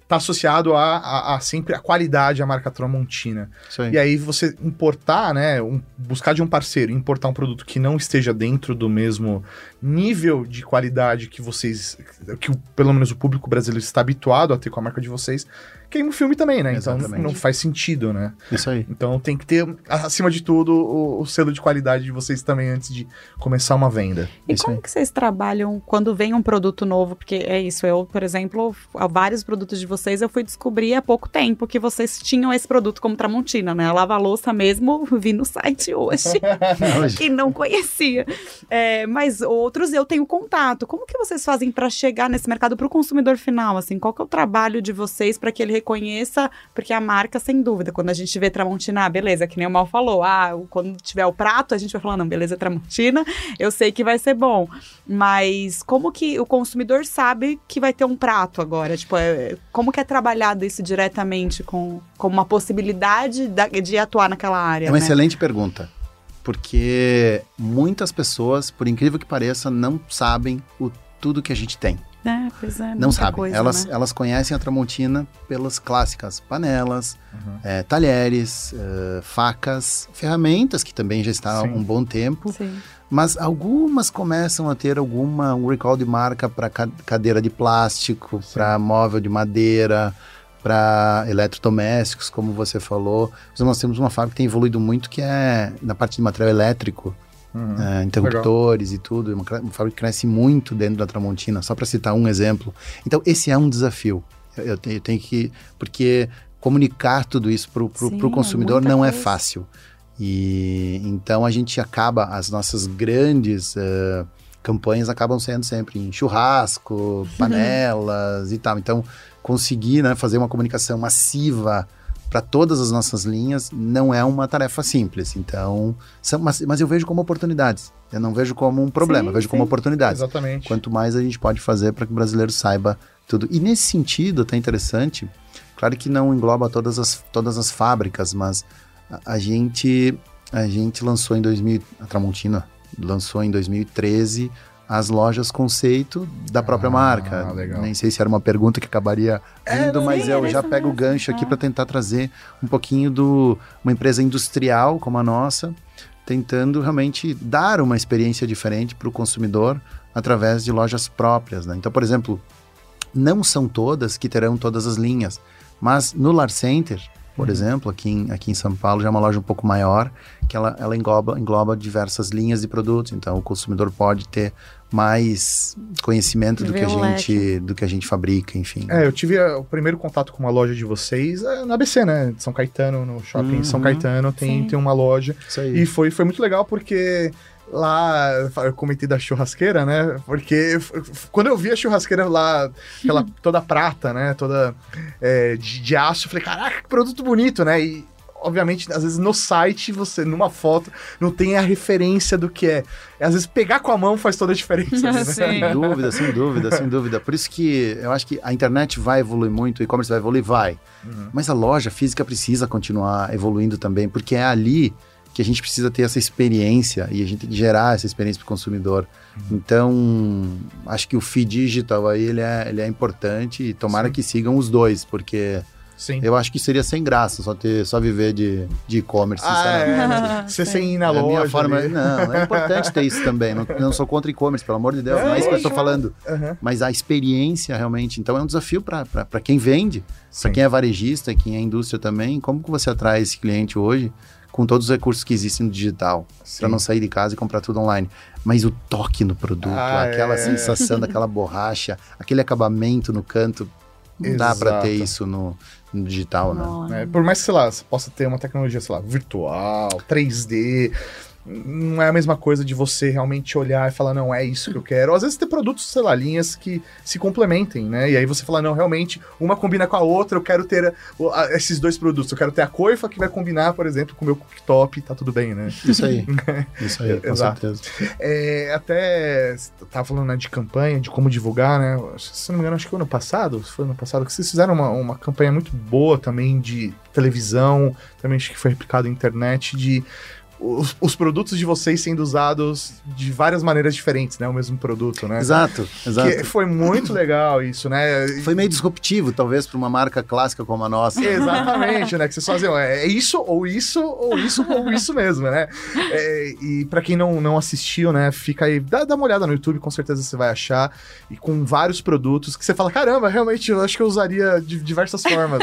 Tá associado a, a- a sempre a qualidade, a marca Tramontina. E aí você importar, né? um- buscar de um parceiro, importar um produto que não esteja dentro do mesmo nível de qualidade que vocês, que pelo menos o público brasileiro está habituado a ter com a marca de vocês, queima o filme também, né? Então Exatamente. não faz sentido, né? Isso aí. Então tem que ter, acima de tudo, o, o selo de qualidade de vocês também antes de começar uma venda. E Isso como aí. que vocês trabalham quando vem um produto novo? Porque é isso, eu, por exemplo, há vários produtos de vocês eu fui descobrir há pouco tempo que vocês tinham esse produto como Tramontina, né? A lava-louça mesmo, vi no site hoje. Hoje. que não conhecia. É, mas outros eu tenho contato. Como que vocês fazem para chegar nesse mercado para o consumidor final? Assim, qual que é o trabalho de vocês para que ele reconheça? Porque a marca, sem dúvida, quando a gente vê Tramontina, ah, beleza, que nem o Mal falou. Ah, quando tiver o prato, a gente vai falar, não, beleza, Tramontina, eu sei que vai ser bom. Mas como que o consumidor sabe que vai ter um prato agora? Tipo, é- como que é trabalhado isso diretamente com, com uma possibilidade da- de atuar naquela área? É uma né? excelente pergunta. Porque muitas pessoas, por incrível que pareça, não sabem o tudo que a gente tem. É, pois é, Não sabem. coisa, elas, né? elas conhecem a Tramontina pelas clássicas panelas, Uhum. eh, talheres, eh, facas, ferramentas, que também já está há Sim. um bom tempo. Sim. Mas algumas começam a ter alguma um recall de marca para cadeira de plástico, para móvel de madeira, para eletrodomésticos, como você falou. Nós temos uma fábrica que tem evoluído muito, que é na parte de material elétrico, Uhum. é, interruptores e tudo. Uma, cre- uma fábrica que cresce muito dentro da Tramontina, só para citar um exemplo. Então, esse é um desafio. Eu, eu tenho, eu tenho que. Porque comunicar tudo isso para o é consumidor não é coisa. fácil. E então a gente acaba, as nossas grandes eh, campanhas acabam sendo sempre em churrasco, panelas e tal. Então, conseguir né, fazer uma comunicação massiva para todas as nossas linhas não é uma tarefa simples. Então, são, mas, mas eu vejo como oportunidades. Eu não vejo como um problema, Sim, eu vejo como sim. oportunidades. Exatamente. Quanto mais a gente pode fazer para que o brasileiro saiba tudo. E nesse sentido, tá interessante, claro que não engloba todas as, todas as fábricas, mas a, a gente a gente lançou em 2000, a Tramontina lançou em 2013 as lojas conceito da própria Ah, marca. legal. Nem sei se era uma pergunta que acabaria vindo, mas sim, eu já pego o gancho aqui Ah. para tentar trazer um pouquinho do uma empresa industrial como a nossa, tentando realmente dar uma experiência diferente para o consumidor através de lojas próprias. Né? Então, por exemplo, não são todas que terão todas as linhas, mas no Lar Center, por exemplo, aqui em, aqui em São Paulo, já é uma loja um pouco maior, que ela, ela engloba, engloba diversas linhas de produtos. Então, o consumidor pode ter mais conhecimento do que, a gente, do que a gente fabrica, enfim. É, eu tive eh, o primeiro contato com uma loja de vocês é, na ABC, né? São Caetano, no shopping Uhum. São Caetano, tem, Sim. tem uma loja. Isso aí. E foi, foi muito legal porque lá, eu comentei da churrasqueira, né? Porque quando eu vi a churrasqueira lá, aquela toda prata, né? Toda é, de, de aço, eu falei, caraca, que produto bonito, né? E obviamente, às vezes no site, você, numa foto, não tem a referência do que é. Às vezes pegar com a mão faz toda a diferença. né? Sem dúvida, sem dúvida, sem dúvida. Por isso que eu acho que a internet vai evoluir muito, o e-commerce vai evoluir, vai. Uhum. Mas a loja física precisa continuar evoluindo também, porque é ali que a gente precisa ter essa experiência e a gente tem que gerar essa experiência para o consumidor. Então, acho que o feed digital aí ele é, ele é importante e tomara Sim. que sigam os dois, porque Sim. eu acho que seria sem graça só ter só viver de de e-commerce, Ah, é, né? Você sem ir na É loja. minha forma, ali. não, é importante ter isso também. Não, não sou contra e-commerce, pelo amor de Deus, não é isso que eu estou falando. Aham. Mas a experiência realmente, então é um desafio para quem vende, para quem é varejista, quem é indústria também. Como que você atrai esse cliente hoje com todos os recursos que existem no digital, para não sair de casa e comprar tudo online? Mas o toque no produto, Ah, aquela é. sensação daquela borracha, aquele acabamento no canto, não dá para ter Exato. isso no, no digital, né? Não, né? Por mais que, sei lá, você possa ter uma tecnologia, sei lá, virtual, 3D, não é a mesma coisa de você realmente olhar e falar, não, é isso que eu quero. Às vezes tem produtos, sei lá, linhas que se complementem, né? E aí você fala, não, realmente, uma combina com a outra, eu quero ter o- a- esses dois produtos. Eu quero ter a coifa que vai combinar, por exemplo, com o meu cooktop, tá tudo bem, né? Isso aí, isso aí, com Exato. certeza. É, até tava falando né, de campanha, de como divulgar, né? Se não me engano, acho que foi ano passado, foi ano passado, que vocês fizeram uma, uma campanha muito boa também de televisão, também acho que foi replicado na internet, de os, os produtos de vocês sendo usados de várias maneiras diferentes, né? O mesmo produto, né? Exato, exato. Que foi muito legal isso, né? Foi meio disruptivo, talvez, para uma marca clássica como a nossa. Exatamente, né? Que vocês faziam, é isso, ou isso, ou isso, ou isso mesmo, né? É, e para quem não, não assistiu, né? Fica aí, dá, dá uma olhada no YouTube, com certeza você vai achar. E com vários produtos que você fala, caramba, realmente, eu acho que eu usaria de diversas formas.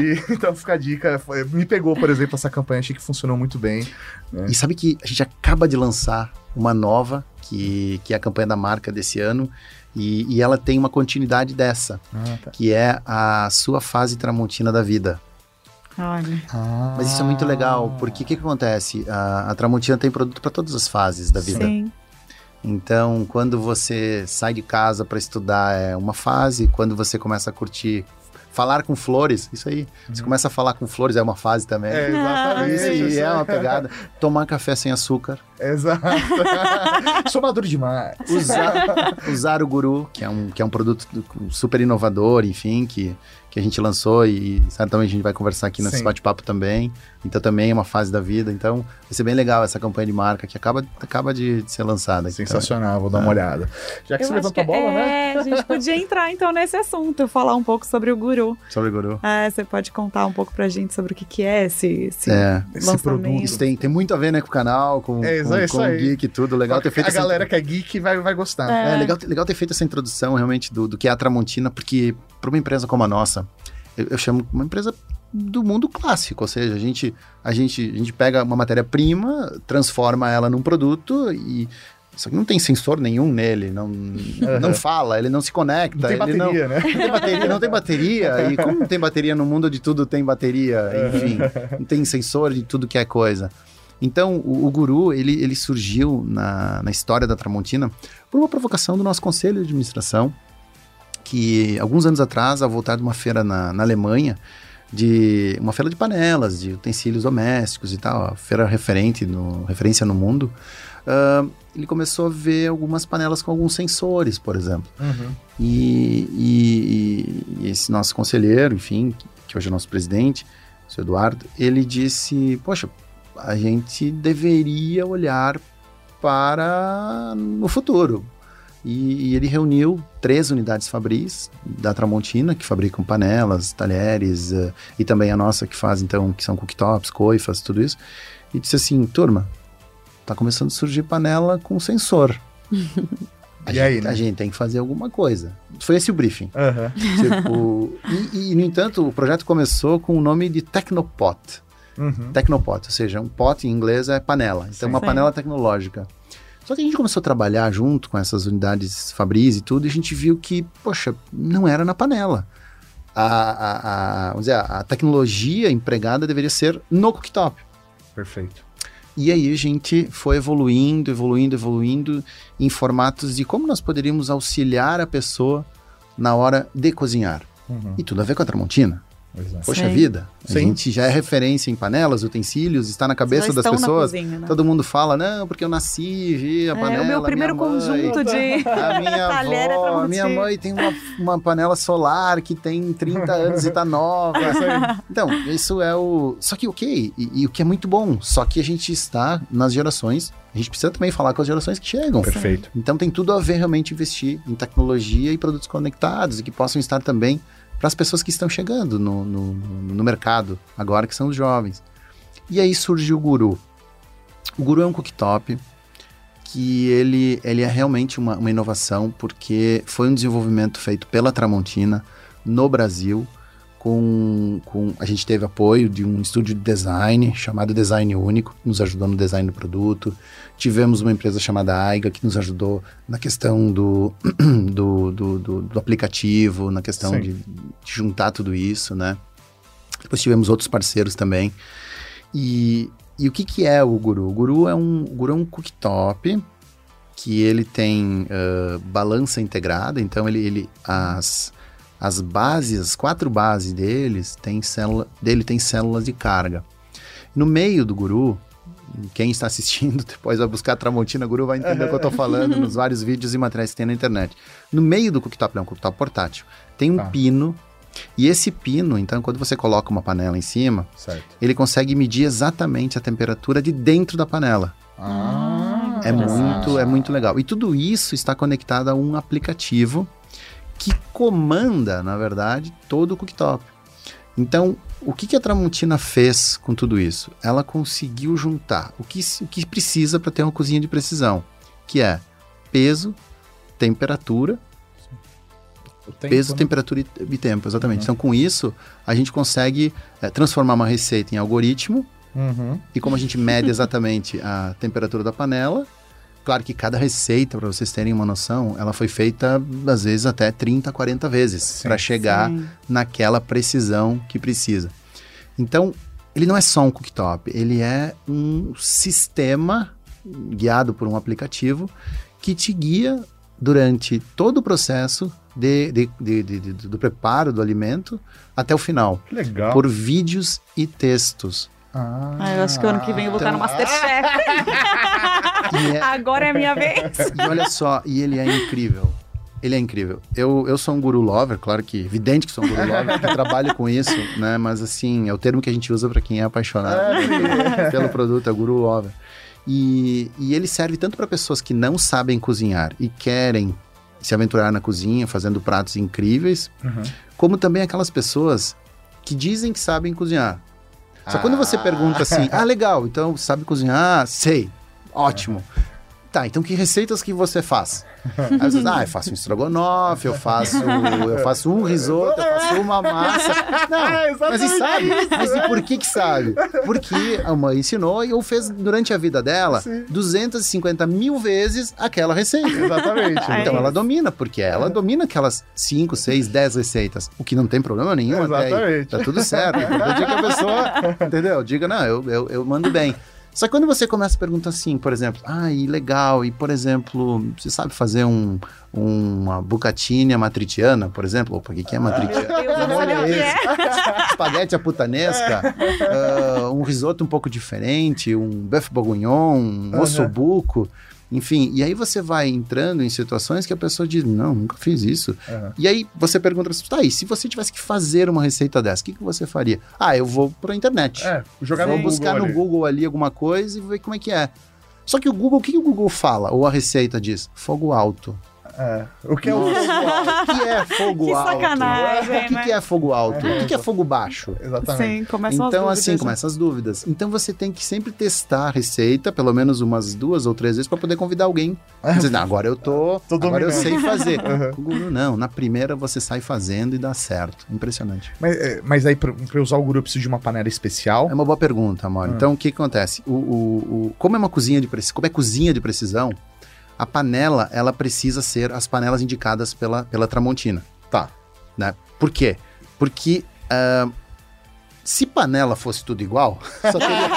e, então fica a dica. Foi, me pegou, por exemplo, essa campanha, achei que funcionou muito bem. Né? E sabe que a gente acaba de lançar uma nova, que, que é a campanha da marca desse ano, e, e ela tem uma continuidade dessa, ah, tá. que é a sua fase tramontina da vida. Olha. Ah. Mas isso é muito legal, porque o que, que, acontece? A, a Tramontina tem produto para todas as fases da vida. Sim. Então, quando você sai de casa para estudar é uma fase, quando você começa a curtir falar com flores, isso aí. Uhum. Você começa a falar com flores, é uma fase também. É, exatamente. Isso aí é uma pegada. Tomar café sem açúcar. Exato. Sou maduro demais. Usar, usar o guru, que é um, que é um produto super inovador, enfim, que que a gente lançou e certamente a gente vai conversar aqui nesse bate-papo também. Então também é uma fase da vida. Então vai ser bem legal essa campanha de marca que acaba, acaba de, de ser lançada. Sensacional, então, vou dar uma é. olhada. Já que eu você levantou a bola, é, né? É, a gente podia entrar então nesse assunto, falar um pouco sobre o Guru. Sobre o Guru. É, você pode contar um pouco pra gente sobre o que, que é esse, esse, é. esse produto. Isso tem, tem muito a ver né, com o canal, com, é, com, com o geek e tudo. Legal ter feito A essa... galera que é geek vai, vai gostar. É, legal, legal ter feito essa introdução realmente do, do que é a Tramontina, porque para uma empresa como a nossa, eu, eu chamo uma empresa do mundo clássico, ou seja, a gente, a gente, a gente pega uma matéria-prima, transforma ela num produto e só que não tem sensor nenhum nele, não, não fala, ele não se conecta. Não tem bateria, não, né? Não tem bateria, não tem bateria. E como não tem bateria no mundo de tudo tem bateria, enfim, não tem sensor de tudo que é coisa. Então, o, o Guru, ele, ele surgiu na, na história da Tramontina por uma provocação do nosso conselho de administração, que alguns anos atrás, ao voltar de uma feira na, na Alemanha, de uma feira de panelas, de utensílios domésticos e tal, a feira referente no, referência no mundo, uh, ele começou a ver algumas panelas com alguns sensores, por exemplo. Uhum. E, e, e, esse nosso conselheiro, enfim, que hoje é nosso presidente, o seu Eduardo, ele disse, poxa, a gente deveria olhar para o futuro, e, e, ele reuniu três unidades fabris da Tramontina, que fabricam panelas, talheres, uh, e também a nossa que faz, então, que são cooktops, coifas, tudo isso. E disse assim, turma, tá começando a surgir panela com sensor. A, e gente, aí, né? a gente tem que fazer alguma coisa. Foi esse o briefing. Uhum. Tipo, e, e, no entanto, o projeto começou com o nome de Tecnopot. Uhum. Tecnopot, ou seja, um pot em inglês é panela. Então, Sim. uma panela tecnológica. Só que a gente começou a trabalhar junto com essas unidades Fabris e tudo, e a gente viu que, poxa, não era na panela. A, a, a, vamos dizer, a tecnologia empregada deveria ser no cooktop. Perfeito. E aí a gente foi evoluindo, evoluindo, evoluindo em formatos de como nós poderíamos auxiliar a pessoa na hora de cozinhar. Uhum. E tudo a ver com a Tramontina. Exato. Poxa Sim. vida, a Sim. gente já é referência em panelas, utensílios, está na cabeça das pessoas. Cozinha, né? Todo mundo fala, não, porque eu nasci, vi a é, panela. O meu primeiro conjunto de. A minha avó, a minha mãe tem uma, uma panela solar que tem 30 anos e está nova. então, isso é o. Só que ok, e, e o que é muito bom, só que a gente está nas gerações a gente precisa também falar com as gerações que chegam. Perfeito. Então tem tudo a ver realmente investir em tecnologia e produtos conectados e que possam estar também para as pessoas que estão chegando no, no, no, mercado, agora que são os jovens. E aí surgiu o Guru. O Guru é um cooktop que ele, ele é realmente uma, uma inovação, porque foi um desenvolvimento feito pela Tramontina no Brasil, com, com a gente teve apoio de um estúdio de design chamado Design Único, que nos ajudou no design do produto. Tivemos uma empresa chamada Aiga, que nos ajudou na questão do, do, do, do, do aplicativo, na questão de, de, juntar tudo isso, né? Depois tivemos outros parceiros também. E, e o que, que é o Guru? O Guru é um, o Guru é um cooktop que ele tem uh, balança integrada, então ele, ele as as bases, as quatro bases deles tem célula, dele tem células de carga. No meio do guru, quem está assistindo depois vai buscar Tramontina Guru vai entender o que eu estou falando nos vários vídeos e materiais que tem na internet. No meio do cooktop, é um cooktop portátil, tem um tá. pino E esse pino, então, quando você coloca uma panela em cima, Certo. ele consegue medir exatamente a temperatura de dentro da panela. Ah, É muito, é muito legal. E tudo isso está conectado a um aplicativo que comanda, na verdade, todo o cooktop. Então, o que, que a Tramontina fez com tudo isso? Ela conseguiu juntar o que, o que precisa para ter uma cozinha de precisão, que é peso, temperatura, tempo, peso, né? temperatura e, e tempo, exatamente. Uhum. Então, com isso, a gente consegue eh, transformar uma receita em algoritmo Uhum. e como a gente mede exatamente a temperatura da panela, claro que cada receita, para vocês terem uma noção, ela foi feita às vezes até 30, 40 vezes para chegar Sim. naquela precisão que precisa. Então, ele não é só um cooktop, ele é um sistema guiado por um aplicativo que te guia durante todo o processo de, de- de- de- de- do preparo do alimento até o final, Que legal. por vídeos e textos. Ah, Ah, eu acho que ano que vem eu vou estar no Então- Masterchef. É- Agora é a minha vez. E olha só, e ele é incrível. Ele é incrível. Eu, eu sou um guru lover, claro que evidente que sou um guru lover, porque trabalho com isso, né? Mas assim, é o termo que a gente usa para quem é apaixonado né, pelo produto, é guru lover. E, e ele serve tanto para pessoas que não sabem cozinhar e querem se aventurar na cozinha fazendo pratos incríveis, Uhum. como também aquelas pessoas que dizem que sabem cozinhar. Só quando você Ah. pergunta assim, ah, legal, então sabe cozinhar? Sei, ótimo. Tá, então que receitas que você faz? Aí você diz, ah, eu faço um estrogonofe, eu faço, eu faço um risoto, eu faço uma massa. Não, mas e sabe? Mas e por que que sabe? Porque a mãe ensinou e ou fez durante a vida dela Sim. 250 mil vezes aquela receita. Exatamente. É Então isso. ela domina, porque ela domina aquelas 5, 6, 10 receitas, o que não tem problema nenhum até aí. Exatamente. Tá tudo certo. O importante é que a pessoa, entendeu? Diga, não, eu, eu, eu mando bem. Só que quando você começa a perguntar assim, por exemplo, ah, e legal, e por exemplo, você sabe fazer um, uma bucatine matriciana, por exemplo? Opa, o que, que é o que é. Espaguete à putanesca, ah, um risoto um pouco diferente, um bœuf bourguignon, um Aham. ossobuco, enfim. E aí você vai entrando em situações que a pessoa diz, não, nunca fiz isso. Uhum. E aí você pergunta, tá aí, se você tivesse que fazer uma receita dessa, o que, que você faria? Ah, eu vou pra internet. É, jogar vou no buscar Google no ali. Google ali alguma coisa e ver como é que é. Só que o Google, o que, que o Google fala? Ou a receita diz? Fogo alto. É. O que é o fogo alto? O que é fogo Que alto? sacanagem, O que, né? que é fogo alto? O que, que é fogo baixo? Exatamente. Sim, começam as Então, assim, né? começam as dúvidas. Então, você tem que sempre testar a receita, pelo menos umas duas ou três vezes, para poder convidar alguém. Dizer, não, agora eu tô, Tô agora eu dominando." sei fazer. Uhum. Com o Google, não. Na primeira, você sai fazendo e dá certo. Impressionante. Mas, é, mas aí, eu usar o guru, eu preciso de uma panela especial. É uma boa pergunta, amor. Ah. Então, o que, que acontece? O, o- o- como é uma cozinha de precisão, como é cozinha de precisão, a panela, ela precisa ser as panelas indicadas pela, pela Tramontina. Tá. Né? Por quê? Porque ah, se panela fosse tudo igual, só teria...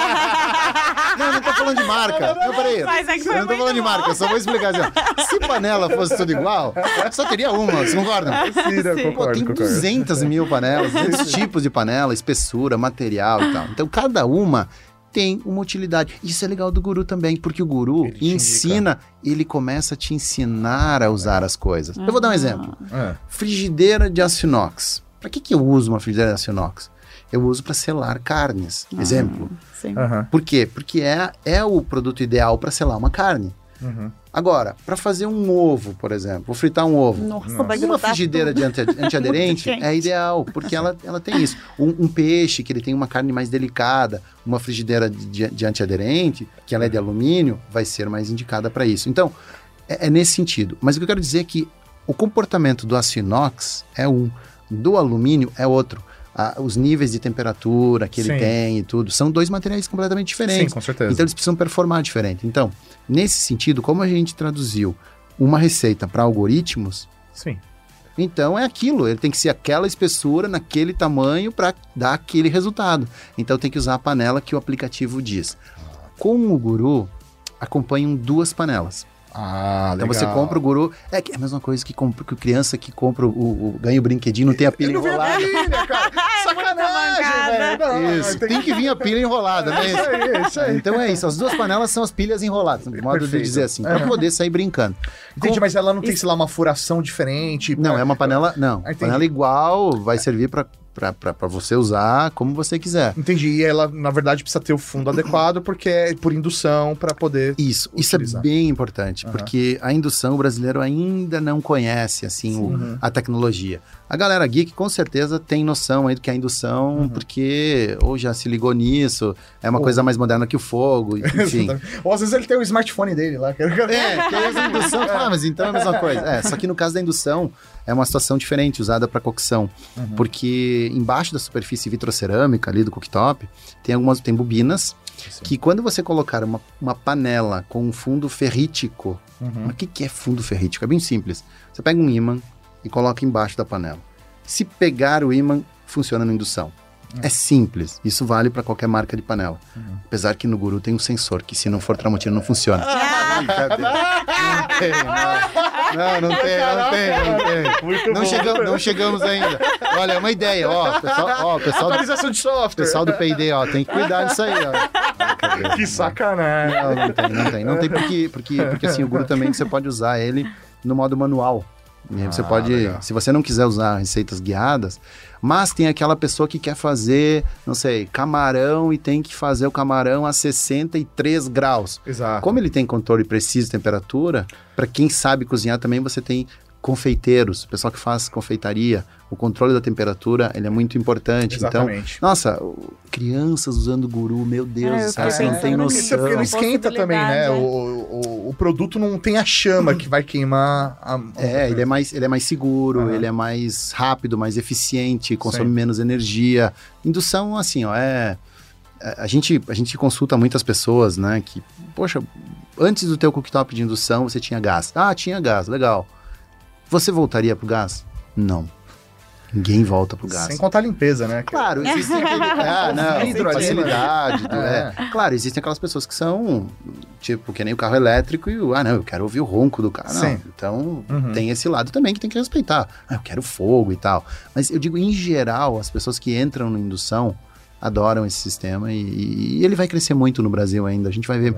Não, não tô falando de marca. Não, peraí. Mas é que foi eu não tô falando de bom. marca, eu só vou explicar assim. Se panela fosse tudo igual, só teria uma, vocês concordam? Sim, né? Sim. Pô, concordo, tem concordo. 200 mil panelas, 200 tipos de panela, espessura, material e tal. Então, cada uma tem uma utilidade. Isso é legal do guru também, porque o guru Ele ensina, ele começa a te ensinar a usar as coisas. Eu vou dar um exemplo. É. Frigideira de aço inox. Para que, que eu uso uma frigideira de aço inox? Eu uso para selar carnes. Ah. Exemplo. Sim. Aham. Por quê? Porque é, é o produto ideal para selar uma carne. Uhum. Agora, para fazer um ovo, por exemplo, vou fritar um ovo. Nossa, Nossa. vai Uma frigideira tudo. de anti- antiaderente é ideal, porque ela, ela tem isso. Um, um peixe que ele tem uma carne mais delicada, uma frigideira de, de- de antiaderente, que ela é de alumínio, vai ser mais indicada para isso. Então, é, é nesse sentido. Mas o que eu quero dizer é que o comportamento do aço inox é um, do alumínio é outro. Ah, os níveis de temperatura que ele Sim. tem e tudo, são dois materiais completamente Sim, diferentes. com certeza. Então eles precisam performar diferente. Então, nesse sentido, como a gente traduziu uma receita para algoritmos, Sim. então é aquilo, ele tem que ser aquela espessura, naquele tamanho para dar aquele resultado. Então tem que usar a panela que o aplicativo diz. Com o Guru, acompanham duas panelas. Ah, Então legal. você compra o Guru, é que é a mesma coisa que compra que criança que compra o, o ganha o brinquedinho, não tem a pilha Eu não vi a enrolada. pilha, cara. sacanagem, bancada. velho. Isso, tem- que vir a pilha enrolada, né? Isso aí, isso aí. Então é isso, as duas panelas são as pilhas enroladas, de modo de Perfeito. dizer assim, pra Aham. poder sair brincando. Entendi, Com- mas ela não tem, sei lá, uma furação diferente. Não, é uma panela, não, Ah, entendi. panela igual, vai servir pra, pra, pra, pra você usar como você quiser. Entendi. E ela, na verdade, precisa ter o fundo adequado, porque é por indução para poder. Isso, isso é Utilizar. bem importante, Aham. porque a indução o brasileiro ainda não conhece assim o- Uhum. a tecnologia. A galera geek com certeza tem noção aí do que é indução, Uhum. porque ou já se ligou nisso, é uma Ou- coisa mais moderna que o fogo, enfim. Ou às vezes ele tem o smartphone dele lá. que- É, que aí a indução, ah, mas então é a mesma coisa. É, só que no caso da indução, é uma situação diferente, usada para cocção. Uhum. Porque embaixo da superfície vitrocerâmica ali do cooktop, tem algumas tem bobinas que quando você colocar uma, uma panela com um fundo ferrítico, Uhum. mas o que, que é fundo ferrítico? É bem simples. Você pega um ímã e coloca embaixo da panela. Se pegar o ímã, funciona na indução. É simples. Isso vale para qualquer marca de panela. Uhum. Apesar que no Guru tem um sensor, que se não for Tramontina não funciona. Ah. Não tem, não. Não, não tem, não tem, não tem. Muito Não bom. chegamos, não chegamos ainda. Olha, é uma ideia, ó. Pessoal, ó, pessoal, Atualização de software. pessoal do P&D, ó, tem que cuidar disso aí, ó. Que sacanagem. Não, não tem, não tem. Não tem porque, porque, porque assim, o Guru também você pode usar ele no modo manual. Você Ah, pode, legal. se você não quiser usar receitas guiadas, mas tem aquela pessoa que quer fazer, não sei, camarão e tem que fazer o camarão a 63 graus. Exato. Como ele tem controle preciso de temperatura, para quem sabe cozinhar também você tem confeiteiros, pessoal que faz confeitaria, o controle da temperatura, ele é muito importante. Então, Exatamente. nossa, o- crianças usando guru, meu Deus, É, você não tem nisso. você- porque não noção. esquenta também, né? O, Possibilidade, o, o produto não tem a chama que vai queimar a. É, ele é mais, ele é mais seguro, Aham. ele é mais rápido, mais eficiente, consome Sim. menos energia. Indução, assim, ó, é... A a gente, a gente consulta muitas pessoas, né, que, poxa, antes do teu cooktop de indução você tinha gás. Ah, tinha gás, legal. Você voltaria pro gás? Não. Ninguém volta pro gás. Sem contar a limpeza, né? Claro, existe aquele... Ah, não, Vidro facilidade. do- É. é. Claro, existem aquelas pessoas que são, tipo, que nem o carro elétrico e, o- ah, não, eu quero ouvir o ronco do carro. Não, Sim. então Uhum. tem esse lado também que tem que respeitar. Ah, eu quero fogo e tal. Mas eu digo, em geral, as pessoas que entram na indução adoram esse sistema e, e ele vai crescer muito no Brasil ainda. A gente vai ver,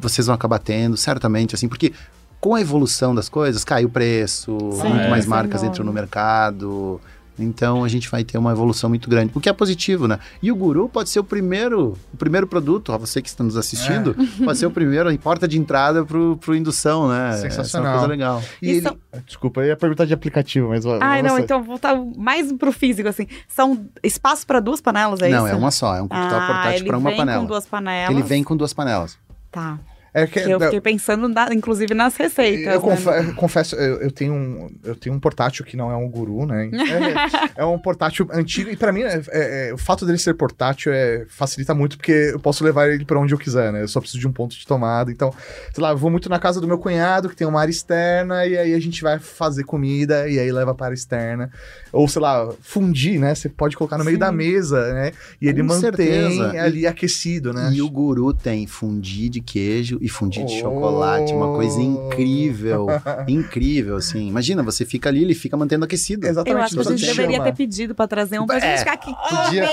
vocês vão acabar tendo, certamente, assim, porque com a evolução das coisas, cai o preço, Sim, muito mais marcas entram no mercado. Então a gente vai ter uma evolução muito grande, o que é positivo, né? E o Guru pode ser o primeiro, o primeiro produto, ó, você que está nos assistindo, pode ser o primeiro, a porta de entrada pro, pro indução, né? Essa é uma Sensacional. coisa legal. E E ele... são- Desculpa, eu ia perguntar de aplicativo, mas. Ai, não, então voltar mais pro físico, assim. São espaço para duas panelas, é Não, isso? é uma só, é um cooktop ah, portátil ele para uma vem panela. com duas panelas. Ele vem com duas panelas. Tá. É que, Que eu fiquei pensando, na- inclusive, nas receitas. Eu né? confe- confesso, eu, eu tenho um, eu tenho um portátil que não é um guru, né? É, é um portátil antigo e pra mim é- é- é- o fato dele ser portátil é, facilita muito porque eu posso levar ele pra onde eu quiser, né? Eu só preciso de um ponto de tomada. Então, sei lá, eu vou muito na casa do meu cunhado que tem uma área externa e aí a gente vai fazer comida e aí leva para a área externa. Ou sei lá, fundir, né? Você pode colocar no meio Sim. da mesa, né? E ele Com mantém certeza. ali aquecido, né? E o guru tem fundi de queijo e fundi de Oh. chocolate, uma coisa incrível, incrível, assim. Imagina, você fica ali, ele fica mantendo aquecido. Eu Exatamente. acho que a gente deveria chama. ter pedido pra trazer um pra É, gente ficar aqui Podia,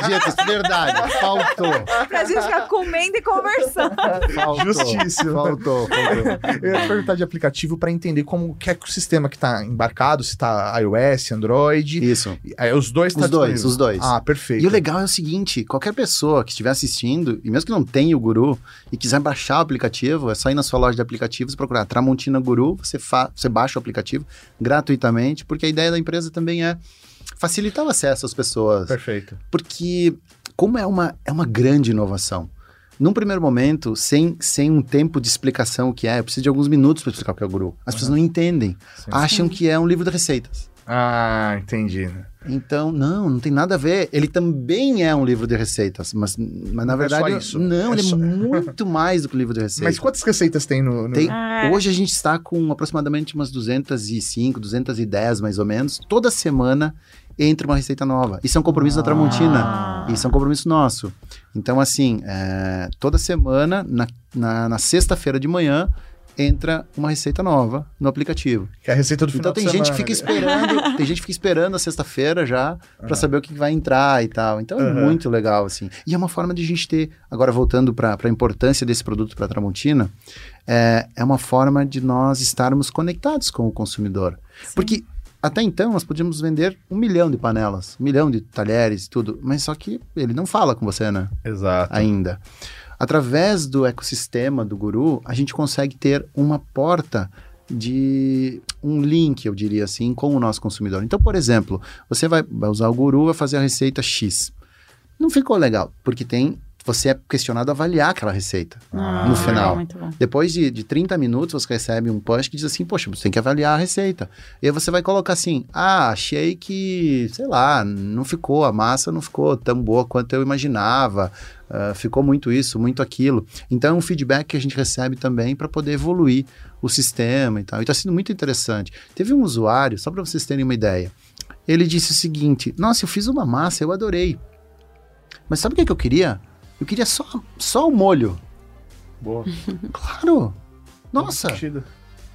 podia ter, verdade, faltou, pra gente ficar comendo e conversando. faltou. Justíssimo. Faltou, faltou. Eu ia perguntar de aplicativo para entender como que é que o sistema que tá embarcado, se tá iOS, Android. Isso. Aí os dois tá Os dois, disponível. os dois. Ah, perfeito. E o legal é o seguinte, qualquer pessoa que estiver assistindo, e mesmo que não tenha o Guru, e quiser baixar o aplicativo, é só ir na sua loja de aplicativos, procurar Tramontina Guru, você, fa- você baixa o aplicativo gratuitamente, porque a ideia da empresa também é facilitar o acesso às pessoas. Perfeito. Porque como é uma, é uma grande inovação, num primeiro momento, sem, sem um tempo de explicação o que é, eu preciso de alguns minutos para explicar o que é o Guru. As pessoas não entendem, Sim. acham que é um livro de receitas. Ah, entendi. Então, não, não tem nada a ver. Ele também é um livro de receitas, mas, mas na Não é só verdade. isso. Não, É ele só- é muito mais do que um livro de receitas. Mas quantas receitas tem no. no- Tem- Ah. Hoje a gente está com aproximadamente umas 205, 210 mais ou menos. Toda semana entra uma receita nova. Isso é um compromisso da Tramontina. Ah. Isso é um compromisso nosso. Então, assim, é, toda semana, na, na, na sexta-feira de manhã, entra uma receita nova no aplicativo. Que é a receita do Então final tem de gente que semana. fica esperando, tem gente que fica esperando a sexta-feira já pra Ah. saber o que vai entrar e tal. Então é Aham. muito legal assim. E é uma forma de a gente ter, agora voltando para a importância desse produto para Tramontina, é, é uma forma de nós estarmos conectados com o consumidor. Porque até então nós podíamos vender um milhão de panelas, um milhão de talheres e tudo, mas só que ele não fala com você, né? Exato. ainda. Através do ecossistema do Guru, a gente consegue ter uma porta de um link, eu diria assim, com o nosso consumidor. Então, por exemplo, você vai, usar o Guru, vai fazer a receita X. Não ficou legal, porque tem você é questionado a avaliar aquela receita. Ah, no final. Depois de, de 30 minutos, você recebe um push que diz assim, poxa, você tem que avaliar a receita. E aí você vai colocar assim, ah, achei que, sei lá, não ficou, a massa não ficou tão boa quanto eu imaginava, ah, ficou muito isso, muito aquilo. Então é um feedback que a gente recebe também para poder evoluir o sistema e tal. E está sendo muito interessante. Teve um usuário, só para vocês terem uma ideia, ele disse o seguinte, nossa, eu fiz uma massa, eu adorei. Mas sabe o que, que eu queria? Eu queria só, só o molho. Boa. Claro! Nossa!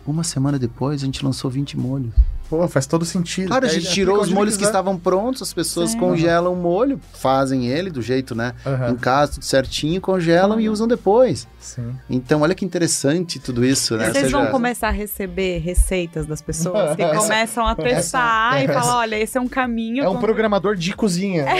Uma semana depois a gente lançou 20 molhos. Pô, faz todo sentido. Claro, a Aí gente ele tirou os molhos que estavam prontos, as pessoas Sim. congelam o molho, fazem ele do jeito, né? Aham, Em casa, tudo certinho, congelam e usam depois. Sim. Então, olha que interessante tudo isso, né? E vocês seja, vão começar a receber receitas das pessoas que Essa- começam a testar e essa- falar, olha, esse é um caminho. É um programador de cozinha.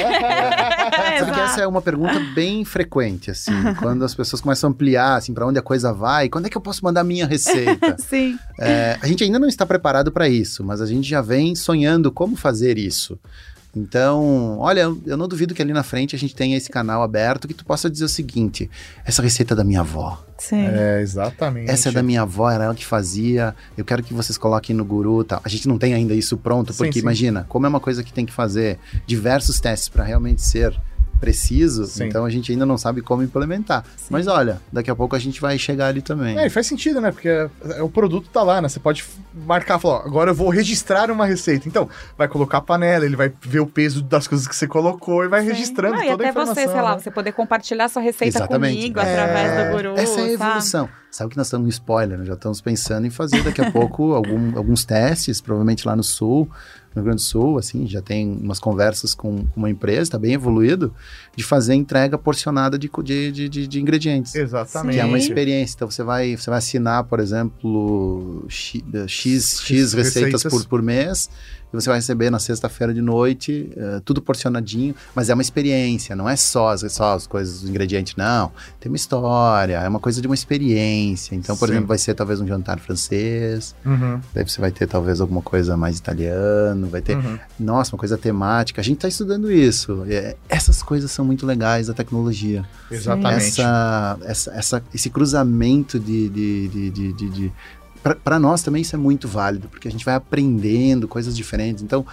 É, Sabe que essa é uma pergunta bem frequente, assim, quando as pessoas começam a ampliar, assim, para onde a coisa vai, quando é que eu posso mandar a minha receita? Sim. É, a gente ainda não está preparado para isso, mas a gente já vem sonhando como fazer isso. Então, olha, eu- não duvido que ali na frente a gente tenha esse canal aberto que tu possa dizer o seguinte: essa receita é da minha avó. Sim. É, exatamente. Essa é da minha avó, era ela que fazia. Eu quero que vocês coloquem no guru tal. A gente não tem ainda isso pronto, Sim, porque sim. imagina, como é uma coisa que tem que fazer diversos testes para realmente ser preciso, Sim. então a gente ainda não sabe como implementar. Sim. Mas olha, daqui a pouco a gente vai chegar ali também. É, e faz sentido, né? Porque é- é- o produto tá lá, né? Você pode marcar, falar, ó, agora eu vou registrar uma receita. Então, vai colocar a panela, ele vai ver o peso das coisas que você colocou e vai Sim. registrando e toda a até informação. você, sei lá, né? você poder compartilhar sua receita Exatamente. comigo É, através do Guru. Essa é a sabe? evolução. Sabe que nós estamos no spoiler, né? já estamos pensando em fazer daqui a pouco algum- alguns testes, provavelmente lá no sul, no Rio Grande do Sul, assim, já tem umas conversas com uma empresa, está bem evoluído, de fazer entrega porcionada de, de, de, de- de ingredientes. Exatamente. Que é uma experiência. Então você vai, você vai assinar, por exemplo, X, X, X receitas, receitas. Por, por mês, e você vai receber na sexta-feira de noite, eh, tudo porcionadinho, mas é uma experiência, não é só, as- só as coisas, os ingredientes, não. Tem uma história, é uma coisa de uma experiência. Então, por Sim. exemplo, vai ser talvez um jantar francês, Uhum, daí você vai ter talvez alguma coisa mais italiano, vai ter, uhum. nossa, uma coisa temática. A gente está estudando isso. É, essas coisas são muito legais da tecnologia Exatamente. essa, essa, essa- esse cruzamento de. de, de, de, de, de para nós também isso é muito válido, porque a gente vai aprendendo coisas diferentes. Então,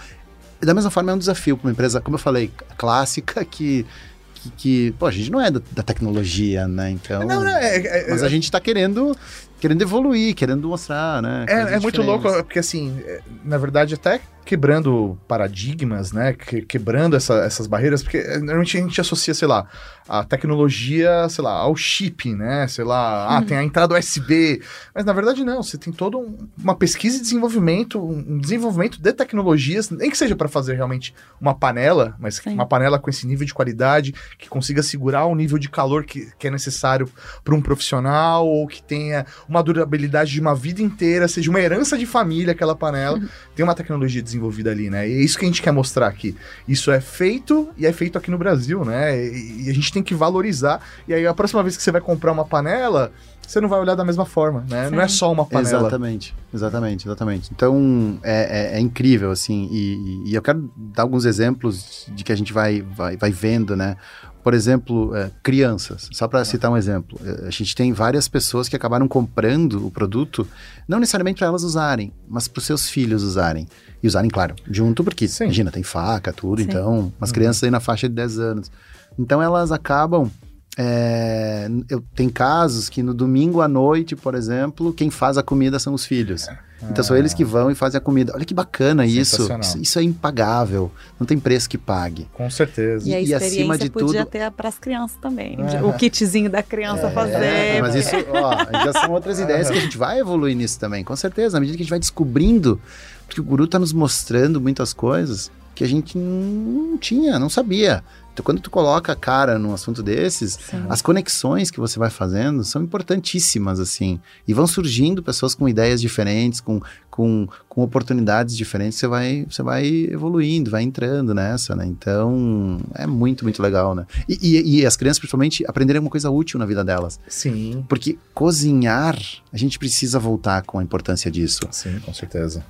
da mesma forma, é um desafio para uma empresa, como eu falei, clássica, que. Que, que, pô, a gente não é da, da tecnologia, né? Então. Não, não, é, é- Mas a gente está querendo, querendo evoluir, querendo mostrar, né? É, é muito louco, porque assim, é, na verdade, até quebrando paradigmas, né? que- quebrando essa- essas barreiras, porque é, normalmente a gente associa, sei lá, a tecnologia, sei lá, ao chip, né? Sei lá, ah, tem a entrada USB. Mas na verdade, não, você tem toda um- uma pesquisa e desenvolvimento, um desenvolvimento de tecnologias, nem que seja para fazer realmente uma panela, mas Sim. uma panela com esse nível de qualidade, que consiga segurar o nível de calor que, que é necessário para um profissional, ou que tenha uma durabilidade de uma vida inteira, seja uma herança de família aquela panela. Tem uma tecnologia desenvolvida ali, né? E é isso que a gente quer mostrar aqui. Isso é feito e é feito aqui no Brasil, né? E, e a gente tem que valorizar. E aí a próxima vez que você vai comprar uma panela, você não vai olhar da mesma forma, né? Não é Sim. só uma panela. Exatamente, exatamente, exatamente. Então é, é- é incrível, assim, e, e eu quero dar alguns exemplos de que a gente vai, vai, vai vendo, né? Por exemplo, é, crianças, só para citar um exemplo, é, a gente tem várias pessoas que acabaram comprando o produto, não necessariamente para elas usarem, mas para os seus filhos usarem. E usarem, claro, junto, porque, Sim. imagina, tem faca, tudo, Sim. então, umas Uhum. crianças aí na faixa de 10 anos. Então elas acabam é, eu tem casos que no domingo à noite, por exemplo, quem faz a comida são os filhos. Então são eles que vão e fazem a comida. Olha que bacana isso. Isso. Isso é impagável. Não tem preço que pague. Com certeza. E a E experiência acima de podia tudo- ter para as crianças também. É. O kitzinho da criança fazer. É, mas isso, ó, já são outras ideias que a gente vai evoluir nisso também, com certeza, na medida que a gente vai descobrindo, porque o guru tá nos mostrando muitas coisas que a gente não tinha, não sabia. Então, quando tu coloca a cara num assunto desses, Sim. as conexões que você vai fazendo são importantíssimas, assim. E vão surgindo pessoas com ideias diferentes, com, com, com oportunidades diferentes, você vai, você vai evoluindo, vai entrando nessa, né? Então, é muito, muito legal, né? E, e, e as crianças, principalmente, aprenderem alguma coisa útil na vida delas. Sim. Porque cozinhar, a gente precisa voltar com a importância disso. Sim, com certeza.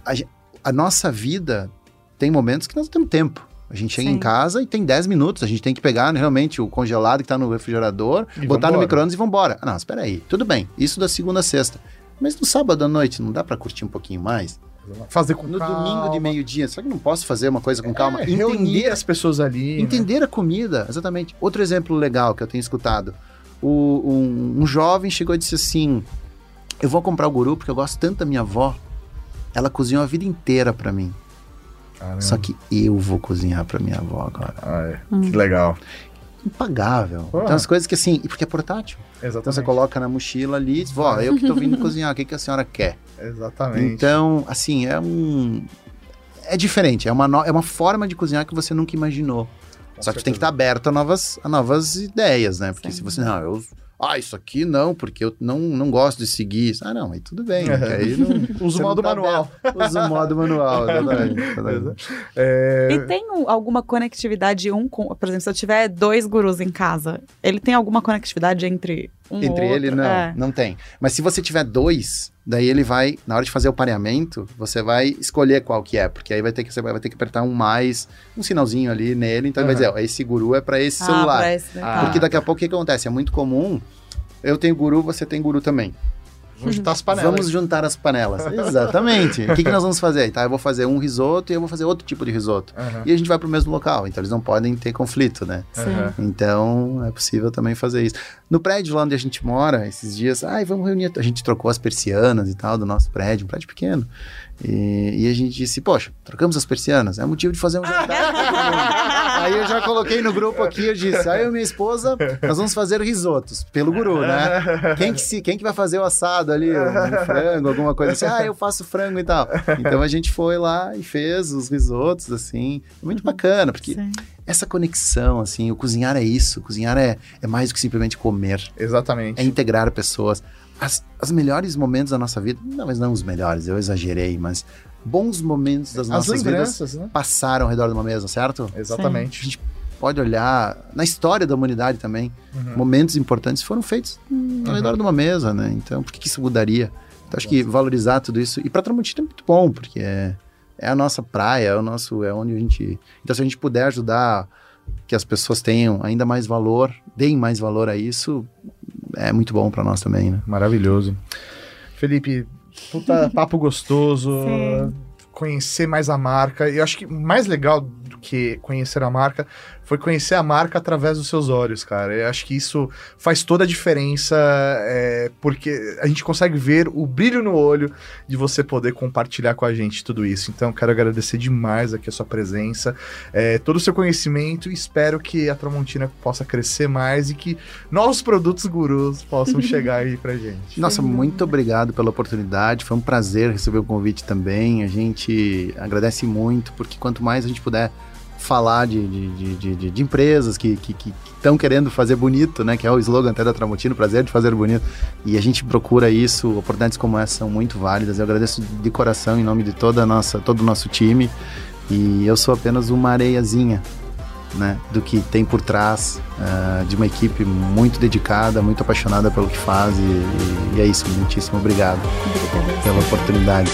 A nossa vida tem momentos que nós não temos tempo. A gente chega Sim. em casa e tem 10 minutos. A gente tem que pegar né, realmente o congelado que está no refrigerador, E botar no vambora. micro-ondas e vambora. Ah, não, espera aí. Tudo bem. Isso da segunda a sexta. Mas no sábado à noite, não dá para curtir um pouquinho mais? Fazer com No calma. domingo de meio-dia, será que não posso fazer uma coisa com calma? É, reunir as pessoas ali. né? Entender a comida, exatamente. Outro exemplo legal que eu tenho escutado. O- um, um jovem chegou e disse assim: Eu vou comprar o guru porque eu gosto tanto da minha avó. Ela cozinhou a vida inteira pra mim. Caramba. Só que eu vou cozinhar pra minha avó agora. Ah, é. Hum. Que legal. Impagável. Porra. Então as coisas que assim, e porque é portátil. Exatamente. Então você coloca na mochila ali e diz: Vó, eu que tô vindo cozinhar, o que, que a senhora quer? Exatamente. Então, assim, é um. É diferente, é uma, no- é uma forma de cozinhar que você nunca imaginou. Com Só que tu tem que certeza. estar aberto a novas, a novas ideias, né? Porque Sim. se você, não, eu. Ah, isso aqui não, porque eu não, não gosto de seguir isso. Ah, não, aí tudo bem. Que aí não, Usa o modo tá manual. aberto. Usa o modo manual, exatamente. exatamente. É, E tem um- alguma conectividade um com, por exemplo, se eu tiver dois gurus em casa, ele tem alguma conectividade entre um Entre outro? ele, não, É. não tem. Mas se você tiver dois, daí ele vai, na hora de fazer o pareamento, você vai escolher qual que é, porque aí vai ter que, você vai ter que apertar um mais, um sinalzinho ali nele, então ele vai dizer, ó, esse guru é para esse Ah, celular. pra esse, né? Ah. Porque daqui a pouco o que acontece? É muito comum, eu tenho guru, você tem guru também. Vamos juntar as panelas. Vamos juntar as panelas. Exatamente. o que, que nós vamos fazer? Tá, eu vou fazer um risoto e eu vou fazer outro tipo de risoto. Aham. E a gente vai pro mesmo local, então eles não podem ter conflito, né? Aham. Então é possível também fazer isso. No prédio lá onde a gente mora, esses dias, ai, vamos reunir. A gente trocou as persianas e tal do nosso prédio, um prédio pequeno. E, e a gente disse, poxa, trocamos as persianas, é motivo de fazer um jantar. Aí eu já coloquei no grupo aqui, eu disse, aí eu e minha esposa, nós vamos fazer risotos, pelo guru, né? Quem que, se, quem que vai fazer o assado ali, o, o frango, alguma coisa assim? Ah, eu faço frango e tal. Então a gente foi lá e fez os risotos, assim. Muito bacana, porque Sim. essa conexão, assim, o cozinhar é isso. Cozinhar é, é mais do que simplesmente comer, Exatamente. é integrar pessoas. As, as melhores momentos da nossa vida, não, mas não os melhores, eu exagerei, mas bons momentos das As nossas vidas né? passaram ao redor de uma mesa, certo? Exatamente. Pode olhar na história da humanidade também, Uhum. momentos importantes foram feitos ao redor de uma mesa, né? Então, por que, que isso mudaria? Então, acho que valorizar tudo isso. E para Tramontina é muito bom, porque é, é a nossa praia, é o nosso. É onde a gente. Então, se a gente puder ajudar que as pessoas tenham ainda mais valor, deem mais valor a isso, é muito bom para nós também, né? Maravilhoso. Felipe, puta papo gostoso. Sim. Conhecer mais a marca. Eu acho que mais legal do que conhecer a marca foi conhecer a marca através dos seus olhos, cara. Eu acho que isso faz toda a diferença, é, porque a gente consegue ver o brilho no olho de você poder compartilhar com a gente tudo isso. Então, quero agradecer demais aqui a sua presença, é, todo o seu conhecimento. e Espero que a Tramontina possa crescer mais e que novos produtos gurus possam chegar aí pra gente. Nossa, muito obrigado pela oportunidade. Foi um prazer receber o convite também. A gente agradece muito, porque quanto mais a gente puder falar de, de, de, de- de- empresas que estão que, estão querendo fazer bonito, né? Que é o slogan até da Tramontina, o prazer de fazer bonito. E a gente procura isso, oportunidades como essa são muito válidas. Eu agradeço de coração em nome de toda a nossa, todo o nosso time. E eu sou apenas uma areiazinha né, do que tem por trás ah, de uma equipe muito dedicada, muito apaixonada pelo que faz e, e- e é isso, muitíssimo obrigado Obrigada. pela oportunidade.